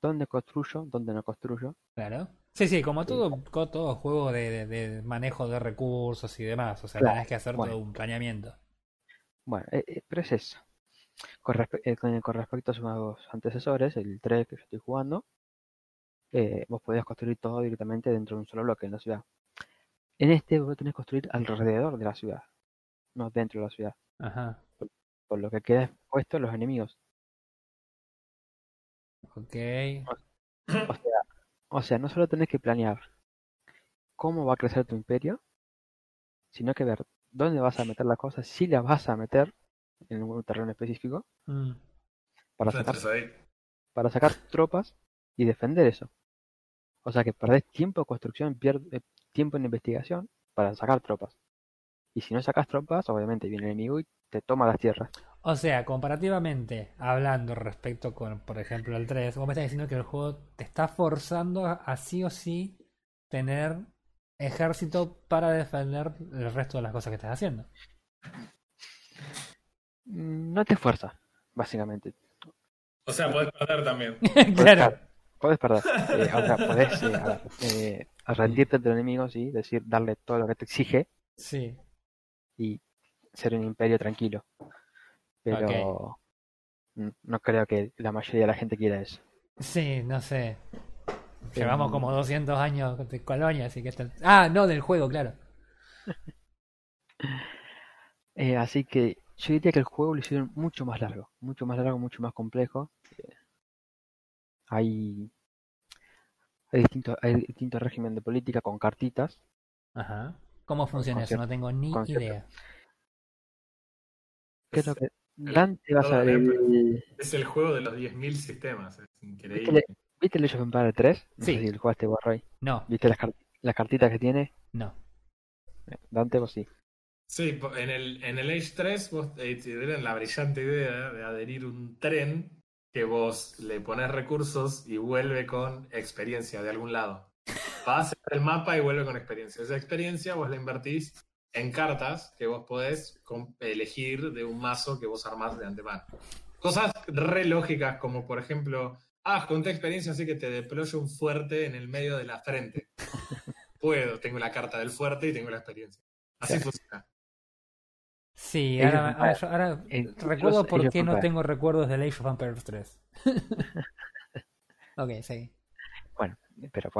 S3: dónde construyo, dónde no construyo.
S1: Claro. Sí, sí, como todo, co- todo juego de, de- de manejo de recursos y demás. O sea,
S3: Claro,
S1: tenés que hacer
S3: bueno.
S1: todo un planeamiento.
S3: Bueno, eh, eh, pero es eso. Con, respe- eh, con, con respecto a sus antecesores, el 3 que yo estoy jugando, eh, vos podías construir todo directamente dentro de un solo bloque en la ciudad. En este vos tenés que construir alrededor de la ciudad, no dentro de la ciudad,
S1: Ajá.
S3: por lo que queda expuesto a los enemigos.
S1: Ok.
S3: O sea, o sea, no solo tenés que planear cómo va a crecer tu imperio, sino que ver dónde vas a meter las cosas, si las vas a meter en un terreno específico,
S1: Mm.
S3: para sacar para sacar tropas y defender eso. O sea que perdés tiempo de construcción, pierdes tiempo en investigación para sacar tropas. Y si no sacas tropas, obviamente viene el enemigo y te toma las tierras.
S1: O sea, comparativamente, hablando respecto con, por ejemplo, el 3, vos me estás diciendo que el juego te está forzando a, sí o sí tener ejército para defender el resto de las cosas que estás haciendo.
S3: No te esfuerza, básicamente.
S2: O sea, podés perder también.
S1: claro.
S3: Puedes perder. Eh, o sea, podés eh, a eh, rendirte ante el enemigo, sí, decir, darle todo lo que te exige
S1: Sí.
S3: y ser un imperio tranquilo. Pero no creo que la mayoría de la gente quiera eso.
S1: Sí, no sé. Llevamos como 200 años de colonia, así que... está- Ah, no, del juego, claro.
S3: Eh, así que yo diría que el juego lo hicieron mucho más largo, mucho más largo, mucho más complejo. Hay, hay distintos, hay distintos régimen de política con cartitas.
S1: Ajá. ¿Cómo funciona eso? No tengo ni
S3: concepto.
S1: idea.
S3: Creo que Dante va a el...
S2: Es el juego de los 10.000 sistemas. Es
S3: ¿Viste,
S2: increíble.
S3: ¿Viste el Age of Empires 3? No
S1: Sí.
S3: sé si jugaste.
S1: No,
S3: ¿Viste las, car- las cartitas que tiene?
S1: no.
S3: Eh, Dante, vos sí.
S2: Sí, en el, en el Age 3 vos eh, te dieron la brillante idea de adherir un tren que vos le pones recursos y vuelve con experiencia de algún lado. Va a hacer el mapa y vuelve con experiencia. Esa experiencia vos la invertís en cartas que vos podés elegir de un mazo que vos armás de antemano. Cosas re lógicas como por ejemplo, ah, conté experiencia así que te deployo un fuerte en el medio de la frente. Puedo, tengo la carta del fuerte y tengo la experiencia. Así
S3: Claro.
S2: funciona.
S1: Sí,
S3: of
S1: ahora, ahora,
S3: Empires.
S1: yo- ahora
S3: Eh,
S1: recuerdo
S3: los
S1: por qué no tengo recuerdos del Age of Empires 3. ok, sí.
S3: Bueno, pero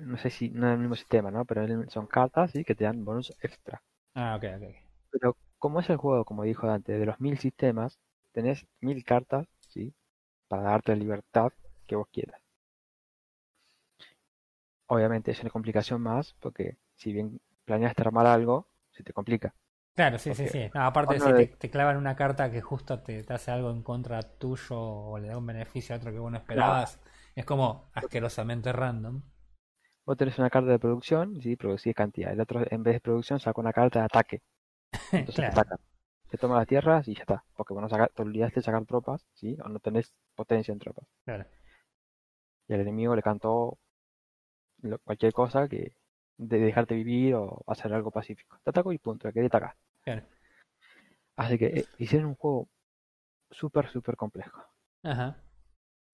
S3: no sé si no es el mismo sistema, ¿no? Pero son cartas ¿sí? que te dan bonus extra.
S1: Ah, ok, ok.
S3: Pero como es el juego, como dijo Dante, de los mil sistemas, tenés mil cartas, ¿sí? Para darte la libertad que vos quieras. Obviamente es una complicación más, porque si bien planeaste armar algo, se te complica.
S1: Claro, sí, sí,
S3: Porque
S1: sí. No, aparte, si
S3: de-
S1: te, te clavan una carta que justo te, te hace algo en contra tuyo o le da un beneficio a otro que vos no esperabas, es como asquerosamente random.
S3: Vos tenés una carta de producción, sí, producís cantidad. El otro, en vez de producción, saca una carta de ataque. Entonces te
S1: claro.
S3: atacan. Te toma las tierras y ya está. Porque vos no saca- te olvidaste de sacar tropas, ¿sí? O no tenés potencia en tropas.
S1: claro.
S3: Y al enemigo le cantó lo- cualquier cosa que de dejarte vivir o hacer algo pacífico. Te ataco y punto, quería atacar.
S1: Claro.
S3: Así que eh, hicieron un juego súper, súper complejo.
S1: Ajá.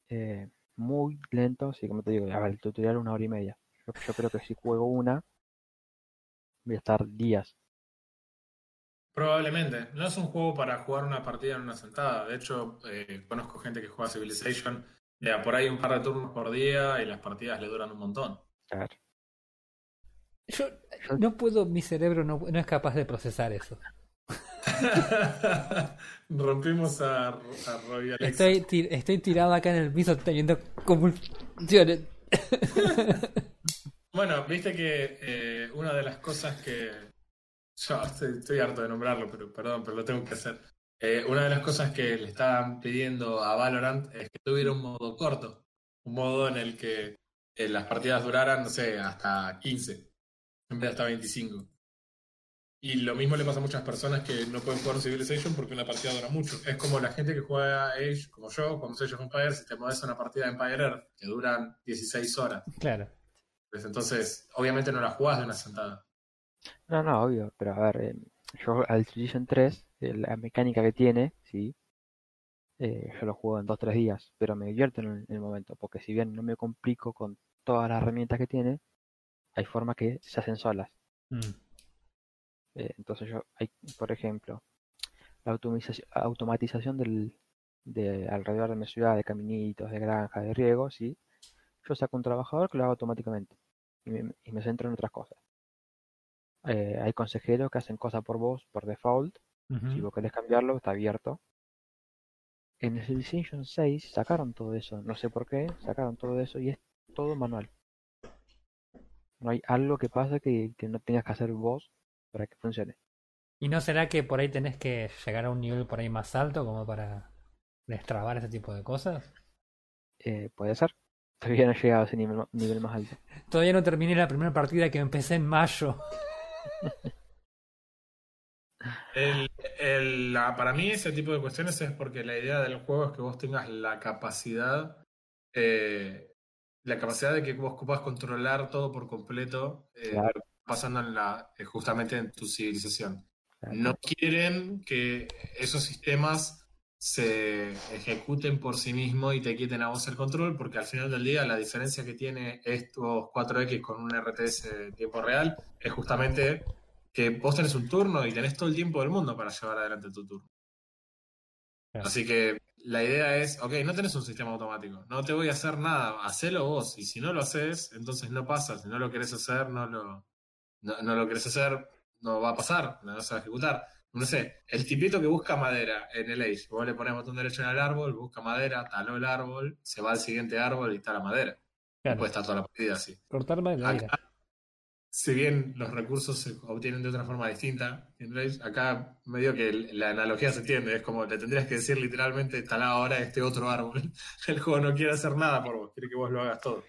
S3: Eh, muy lento, sí, como te digo, a ver, el tutorial una hora y media. Yo, yo creo que si juego una, voy a estar días.
S2: Probablemente. No es un juego para jugar una partida en una sentada. De hecho, eh, conozco gente que juega Civilization Ya, por ahí un par de turnos por día y las partidas le duran un montón.
S3: Claro.
S1: Yo no puedo, mi cerebro no, no es capaz de procesar eso.
S2: Rompimos a, a Robbie Alexa.
S1: Estoy, estoy tirado acá en el piso teniendo convulsiones.
S2: Bueno, viste que eh, una de las cosas que. Yo estoy, harto de nombrarlo, pero perdón, pero lo tengo que hacer. Eh, una de las cosas que le estaban pidiendo a Valorant es que tuviera un modo corto. Un modo en el que eh, las partidas duraran, no sé, hasta 15, en vez de hasta 25. Y lo mismo le pasa a muchas personas que no pueden jugar Civilization porque una partida dura mucho. Es como la gente que juega Age, como yo, como Age of Empires, si te mueves una partida de Empire Earth que duran 16 horas.
S1: Claro.
S2: Pues entonces, obviamente no la jugás de una sentada.
S3: No, no, obvio, pero a ver, eh, yo al Civilization 3, eh, la mecánica que tiene, sí, eh, yo lo juego en 2-3 días, pero me divierto en el, en el momento, porque si bien no me complico con todas las herramientas que tiene, hay formas que se hacen solas.
S1: Mm.
S3: Eh, entonces yo, hay, por ejemplo, la automatización, automatización del, de alrededor de mi ciudad, de caminitos, de granjas, de riego, sí, yo saco un trabajador que lo hago automáticamente y me, y me centro en otras cosas. Eh, hay consejeros que hacen cosas por vos, por default. Si vos querés cambiarlo, está abierto. En el Civilization 6 sacaron todo eso. No sé por qué, sacaron todo eso y es todo manual. No hay algo que pase que, que no tengas que hacer vos para que funcione.
S1: ¿Y no será que por ahí tenés que llegar a un nivel por ahí más alto como para destrabar ese tipo de cosas?
S3: Eh, puede ser. Todavía no he llegado a ese nivel, nivel más alto.
S1: Todavía no terminé la primera partida que empecé en mayo.
S2: El, el- la- para mí ese tipo de cuestiones es porque la idea del juego es que vos tengas la capacidad, eh, la capacidad de que vos puedas controlar todo por completo, eh,
S3: Claro.
S2: pasando en la, eh, justamente en tu civilización.
S3: Claro.
S2: No quieren que esos sistemas se ejecuten por sí mismos y te quiten a vos el control, porque al final del día la diferencia que tiene estos 4X con un RTS de tiempo real es justamente que vos tenés un turno y tenés todo el tiempo del mundo para llevar adelante tu turno.
S1: Claro.
S2: Así que la idea es, ok, no tenés un sistema automático, no te voy a hacer nada, hacelo vos, y si no lo haces, entonces no pasa, si no lo querés hacer, no lo, no, no lo querés hacer, no va a pasar, no se va a ejecutar. No sé, el tipito que busca madera en el Age, vos le pones botón derecho en el árbol, busca madera, taló el árbol, se va al siguiente árbol y está la madera.
S1: Claro.
S2: Puede estar toda la partida así.
S1: Cortar madera.
S2: Acá, si bien los recursos se obtienen de otra forma distinta, en Rage, acá medio que el- la analogía se entiende, es como le tendrías que decir literalmente talá ahora este otro árbol. El juego no quiere hacer nada por vos, quiere que vos lo hagas todo.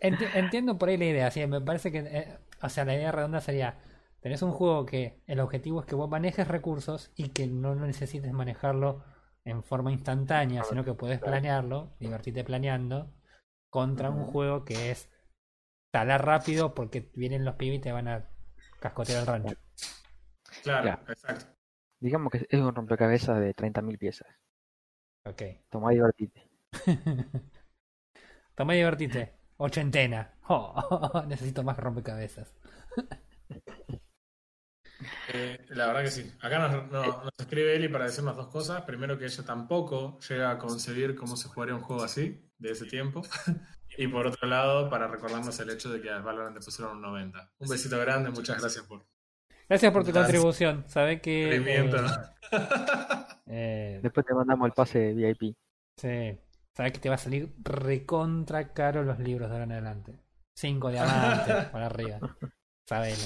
S1: Entiendo por ahí la idea, sí, me parece que, eh, o sea, la idea redonda sería, tenés un juego que el objetivo es que vos manejes recursos y que no necesites manejarlo en forma instantánea, sino que puedes planearlo, divertirte planeando, contra un juego que es talar rápido porque vienen los pibes y te van a cascotear el rancho.
S2: Claro,
S3: Ya.
S2: exacto.
S3: Digamos que es un rompecabezas de 30.000 piezas.
S1: Ok.
S3: Toma y divertite.
S1: Toma y divertite. Ochentena. Oh, necesito más rompecabezas.
S2: Eh, la verdad que sí. Acá nos, no- nos escribe Eli para decirnos dos cosas. Primero que ella tampoco llega a concebir cómo se jugaría un juego así, de ese tiempo. Y por otro lado, para recordarnos el hecho de que al Valorant le pusieron un 90. Un besito grande, muchas gracias por
S1: Gracias por tu
S2: Gracias.
S1: contribución. Sabe que... eh, eh,
S3: Después te mandamos el pase VIP.
S1: Sí. Sabes que te va a salir recontra caro los libros de ahora en adelante. Cinco diamantes para arriba. Sabelo.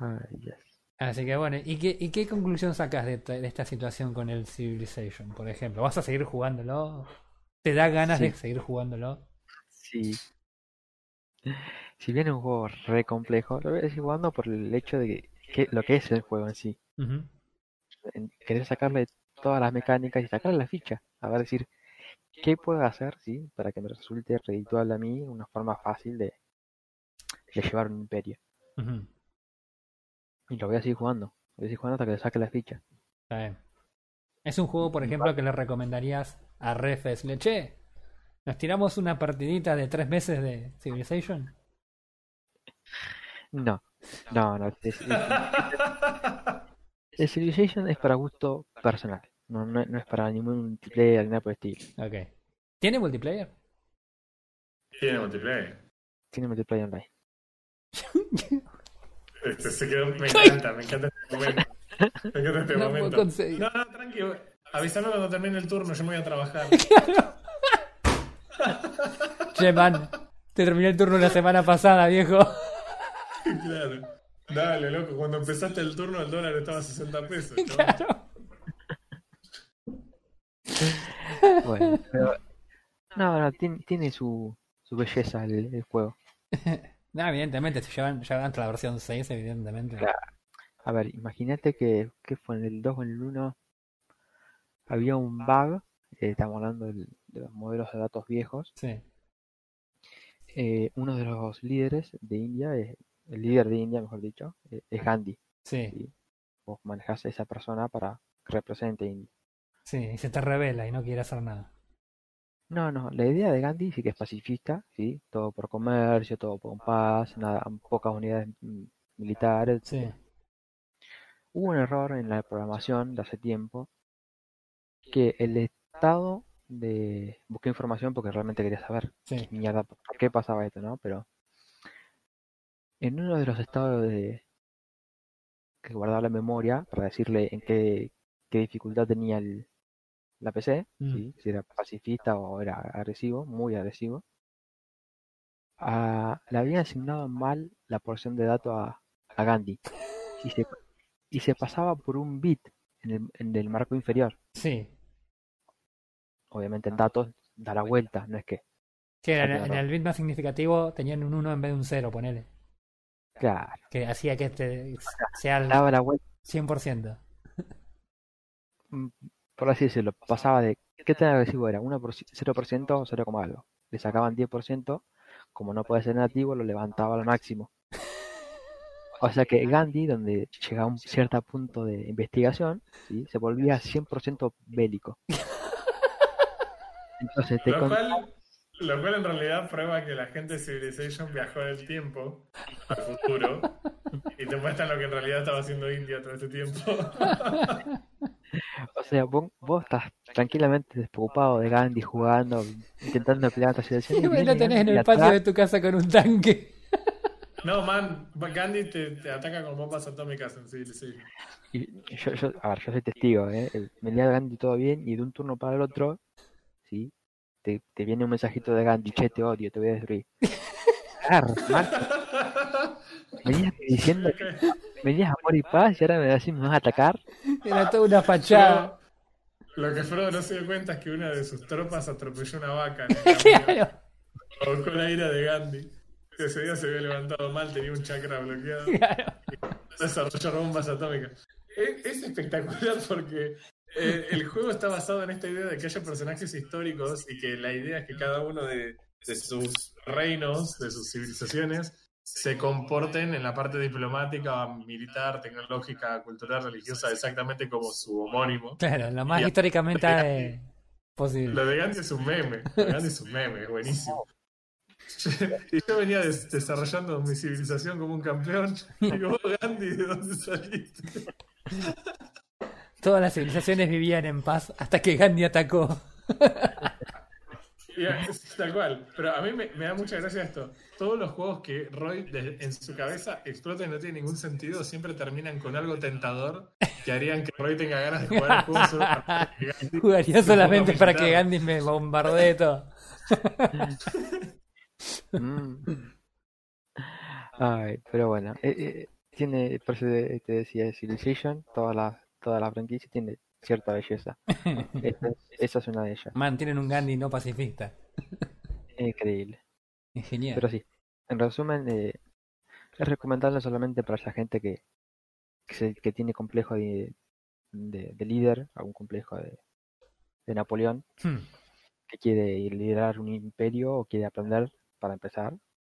S3: Ay, yes.
S1: Así que bueno, ¿y qué, y qué conclusión sacas de, esta- de esta situación con el Civilization, por ejemplo? ¿Vas a seguir jugándolo? ¿Te da ganas
S3: Sí.
S1: de seguir jugándolo?
S3: Sí. Si bien es un juego re complejo, lo voy a seguir jugando por el hecho de que, lo que es el juego en sí. Querer sacarle todas las mecánicas y sacarle la ficha. A ver, decir, ¿qué puedo hacer, sí? Para que me resulte redituable a mí una forma fácil de, de llevar un imperio. Y lo voy a seguir jugando. Lo voy a seguir jugando hasta que le saque la ficha.
S1: Está bien. Es un juego, por ejemplo, que le recomendarías a Refes. Le che, ¿nos tiramos una partidita de tres meses de Civilization?
S3: No, no, no. es- es- el Civilization es para gusto personal. No, no, no es para ningún multiplayer ni nada por el estilo.
S1: Ok. ¿Tiene multiplayer?
S2: Tiene multiplayer.
S3: Tiene multiplayer online.
S2: Este, se quedó, me encanta, me encanta este momento. Me encanta este
S1: No
S2: momento. No, no, tranquilo. Avísame cuando termine el turno, yo me voy a trabajar.
S1: Che, man. Te terminé el turno la semana pasada, viejo.
S2: claro. Dale, loco, cuando empezaste el turno el dólar estaba a 60 pesos. chabón.
S1: Claro.
S3: Bueno, pero. No, no, tiene, tiene su, su belleza el, el juego.
S1: No, evidentemente, si llevan, hasta la versión 6, evidentemente.
S3: Claro. A ver, imagínate que, que fue en el 2 o en el 1 había un bug, eh, estamos hablando de los modelos de datos viejos.
S1: Sí.
S3: eh, uno de los líderes de India, el líder de India, mejor dicho, eh, es Gandhi.
S1: Sí.
S3: Vos manejás a esa persona para que represente a India.
S1: Sí. Y se te revela y no quiere hacer nada.
S3: No, no, la idea de Gandhi sí que es pacifista, ¿sí? Todo por comercio, todo por paz, nada, pocas unidades mm, militares.
S1: Sí.
S3: Hubo un error en la programación de hace tiempo que el estado de... Busqué información porque realmente quería saber
S1: Sí.
S3: mierda, por qué pasaba esto, ¿no? Pero en uno de los estados de que guardaba la memoria para decirle en qué, qué dificultad tenía el, la PC,
S1: Mm.
S3: ¿sí? si era pacifista o era agresivo, muy agresivo, ah, le habían asignado mal la porción de datos a, a Gandhi y se, y se pasaba por un bit en el, en el marco inferior.
S1: Sí.
S3: Obviamente en datos da la vuelta, no es que,
S1: Sí, en el bit más significativo tenían un 1 en vez de un 0, ponele.
S3: claro,
S1: Que hacía que este sea el
S3: daba la vuelta.
S1: 100%.
S3: Por así decirlo, pasaba de qué tan agresivo era, 1%, 0% o 0, coma algo. Le sacaban 10%, como no puede ser nativo, lo levantaba al máximo. O sea que Gandhi, donde llegaba a un cierto punto de investigación, ¿sí? se volvía 100% bélico. Entonces te
S2: Lo cual, lo cual en realidad prueba que la gente de Civilization viajó en el tiempo, al futuro, y te muestran lo que en realidad estaba haciendo India todo este tiempo.
S3: o sea, vos, vos estás tranquilamente despreocupado de Gandhi jugando, intentando pelear a
S1: Y lo tenés en el patio de tu casa con un tanque.
S2: No, man, Gandhi te, te ataca con bombas atómicas en Civilization.
S3: Y yo, yo, a ver, yo soy testigo, ¿eh? Venía Gandhi todo bien y de un turno para el otro, ¿sí? Te, te viene un mensajito de Gandhi, che, te odio, te voy a destruir. Claro, venías diciendo que venías a amor y paz y ahora me decís me vas a atacar.
S1: Era toda una fachada.
S2: Lo que Frodo no se dio cuenta es que una de sus tropas atropelló una vaca en el camino.
S1: Claro.
S2: Provocó la ira de Gandhi. Ese día se había levantado mal, tenía un chakra bloqueado.
S1: Claro.
S2: desarrollar bombas atómicas. Es, es espectacular porque eh, el juego está basado en esta idea de que haya personajes históricos y que la idea es que cada uno de, de sus reinos, de sus civilizaciones, se comporten en la parte diplomática, militar, tecnológica, cultural, religiosa, exactamente como su homónimo.
S1: Claro, lo más
S2: Y-
S1: históricamente eh, posible.
S2: Lo de Gandhi es un meme, lo de Gandhi es un meme, es buenísimo. Y yo venía des- desarrollando mi civilización como un campeón. Y digo, "Vos, Gandhi, ¿de dónde saliste?
S1: Todas las civilizaciones vivían en paz hasta que Gandhi atacó.
S2: Tal cual. Pero a mí me, me da mucha gracia esto. Todos los juegos que Roy de- en su cabeza explota y no tiene ningún sentido, siempre terminan con algo tentador que harían que Roy tenga ganas de jugar el juego solo para que Gandhi
S1: Jugaría solamente para que. Gandhi me bombardee todo.
S3: Mm. Ay, pero bueno, eh, eh, tiene, por eso te te decía, Civilization, toda la, toda la franquicia tiene cierta belleza. Es- esa es una de ellas.
S1: Mantienen un Gandhi no pacifista.
S3: Increíble.
S1: Genial.
S3: Pero sí, en resumen, eh, es recomendable solamente para esa gente que, que, se- que tiene complejo de, de, de líder, algún complejo de, de Napoleón,
S1: Hmm.
S3: que quiere liderar un imperio o quiere aprender para empezar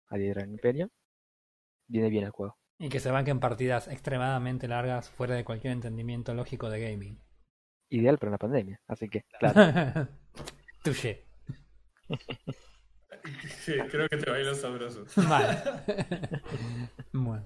S3: a liderar un imperio. Viene bien el juego.
S1: Y que se banquen partidas extremadamente largas fuera de cualquier entendimiento lógico de gaming.
S3: Ideal para una pandemia, así que, claro.
S1: Touché.
S2: Sí, creo que te bailó sabroso.
S1: Vale. bueno.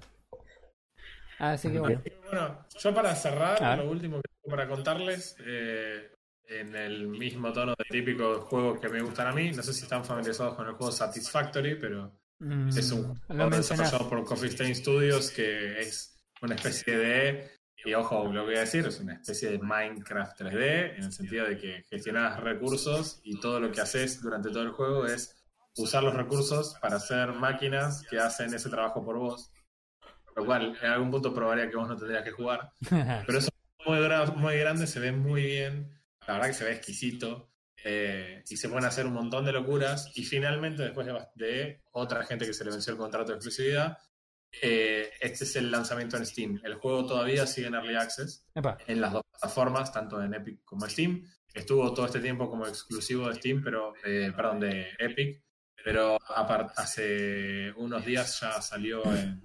S1: Así que bueno.
S2: Bueno, yo para cerrar, lo último que tengo para contarles, eh, en el mismo tono de típico juego que me gustan a mí, no sé si están familiarizados con el juego Satisfactory, pero
S1: Mm,
S2: es un juego desarrollado por Coffee Stain Studios que es una especie de, y ojo, lo que voy a decir, es una especie de Minecraft 3D, en el sentido de que gestionas recursos y todo lo que haces durante todo el juego es usar los recursos para hacer máquinas que hacen ese trabajo por vos. Lo cual en algún punto probaría que vos no tendrías que jugar. Pero eso es muy, muy grande, se ve muy bien. La verdad que se ve exquisito. Eh, y se pueden hacer un montón de locuras. Y finalmente, después de, otra gente que se le venció el contrato de exclusividad, eh, este es el lanzamiento en Steam. El juego todavía sigue en Early Access
S1: Epa.
S2: en las dos plataformas, tanto en Epic como en Steam. Estuvo todo este tiempo como exclusivo de Steam, pero eh, perdón, de Epic, pero hace unos días ya salió en,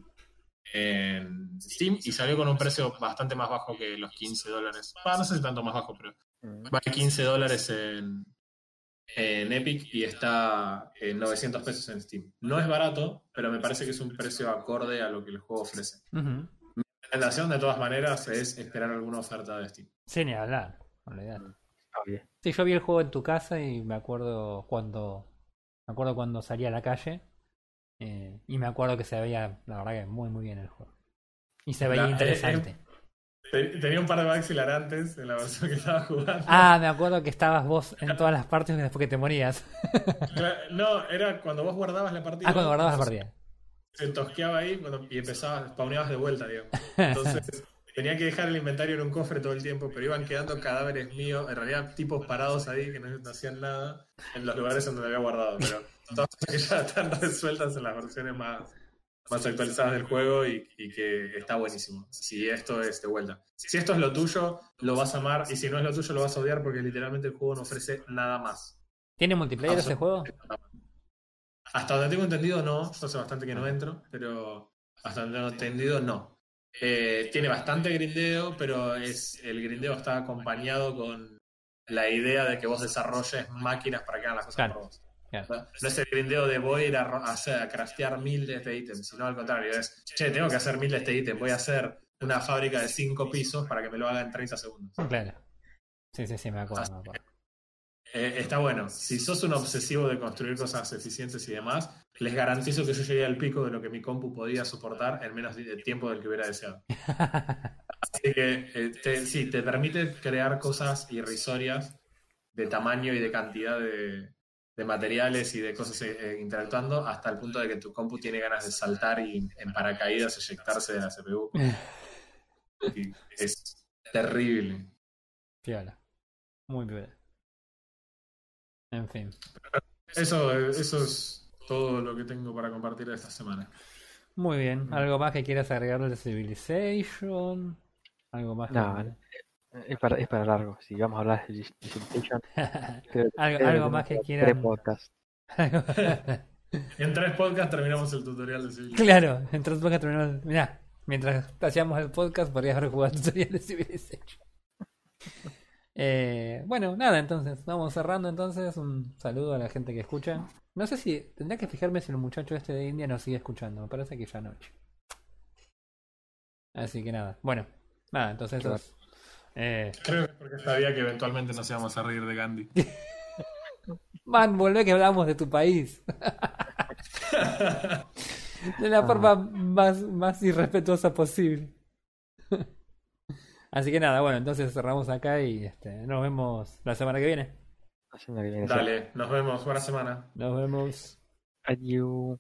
S2: en Steam y salió con un precio bastante más bajo que los 15 dólares. No sé si tanto más bajo, pero
S3: Mm.
S2: vale 15 dólares en, en Epic y está en 900 pesos en Steam. No es barato, pero me parece que es un precio acorde a lo que el juego ofrece. Mi recomendación, de todas maneras, es esperar alguna oferta de Steam.
S1: Sí, ni hablar.
S3: Está bien.
S1: Sí, yo vi el juego en tu casa y me acuerdo cuando. Me acuerdo cuando salí a la calle. eh, y me acuerdo que se veía, la verdad que muy muy bien el juego. Y se veía
S2: La- eh,
S1: interesante.
S2: Te- Tenía un par de bugs hilarantes en la versión que estaba jugando.
S1: Ah, me acuerdo que estabas vos en todas las partes después que te morías.
S2: No, era cuando vos guardabas la partida.
S1: Ah, cuando guardabas la partida.
S2: Se tosqueaba ahí cuando- y empezabas, spawneabas de vuelta, digamos. Entonces tenía que dejar el inventario en un cofre todo el tiempo, pero iban quedando cadáveres míos, en realidad tipos parados ahí que no, hacían nada en los lugares donde había guardado. Pero todas que ya están resueltas en las versiones más, más actualizadas del juego y, y que está buenísimo. Si esto es de vuelta. Si esto es lo tuyo, lo vas a amar y si no es lo tuyo, lo vas a odiar porque literalmente el juego no ofrece nada más.
S1: ¿Tiene multiplayer ese juego?
S2: Hasta donde tengo entendido, no. Yo hace bastante que no entro, pero hasta donde tengo entendido, no. Eh, tiene bastante grindeo, pero es el grindeo está acompañado con la idea de que vos desarrolles máquinas para que hagan las cosas
S1: Claro.
S2: por vos. No es el grindeo de voy a ir a, craftear miles de ítems, sino al contrario, es, che, tengo que hacer miles de ítems, voy a hacer una fábrica de cinco pisos para que me lo haga en 30 segundos.
S1: Claro. Sí, sí, sí, me acuerdo. me acuerdo.
S2: Eh, está bueno. Si sos un obsesivo de construir cosas eficientes y demás, les garantizo que yo llegué al pico de lo que mi compu podía soportar en menos de tiempo del que hubiera deseado. Así que eh, te- sí, te permite crear cosas irrisorias de tamaño y de cantidad de, de materiales y de cosas eh, eh, interactuando hasta el punto de que tu compu tiene ganas de saltar y en paracaídas eyectarse de la CPU. Y es terrible.
S1: Piola. Muy piola. En fin.
S2: Eso, eso es todo lo que tengo para compartir esta semana.
S1: Muy bien. ¿Algo más que quieras agregarle de Civilization? ¿Algo más? que-
S3: No, Es para, es para largo. Si vamos a hablar de Civilization, creo
S1: algo, algo más que quieran.
S3: tres podcasts.
S2: En tres podcasts terminamos el tutorial de Civil.
S1: claro, entonces porque terminamos. Mirá, mientras hacíamos el podcast podrías haber jugado el tutorial de Civilization. Eh, bueno, nada, entonces, vamos cerrando entonces. Un saludo a la gente que escucha. No sé si tendría que fijarme si el muchacho este de India nos sigue escuchando. Me parece que ya noche. Así que nada, bueno, nada, entonces eso es, eh,
S2: Creo que es porque sabía que eventualmente nos íbamos a reír de Gandhi.
S1: Man, volvé que hablamos de tu país. de la forma más, más irrespetuosa posible. Así que nada, bueno, entonces cerramos acá y este, nos vemos la semana que viene.
S3: La semana que viene.
S2: Dale, nos vemos. Buena semana.
S1: Nos vemos.
S3: Adiós.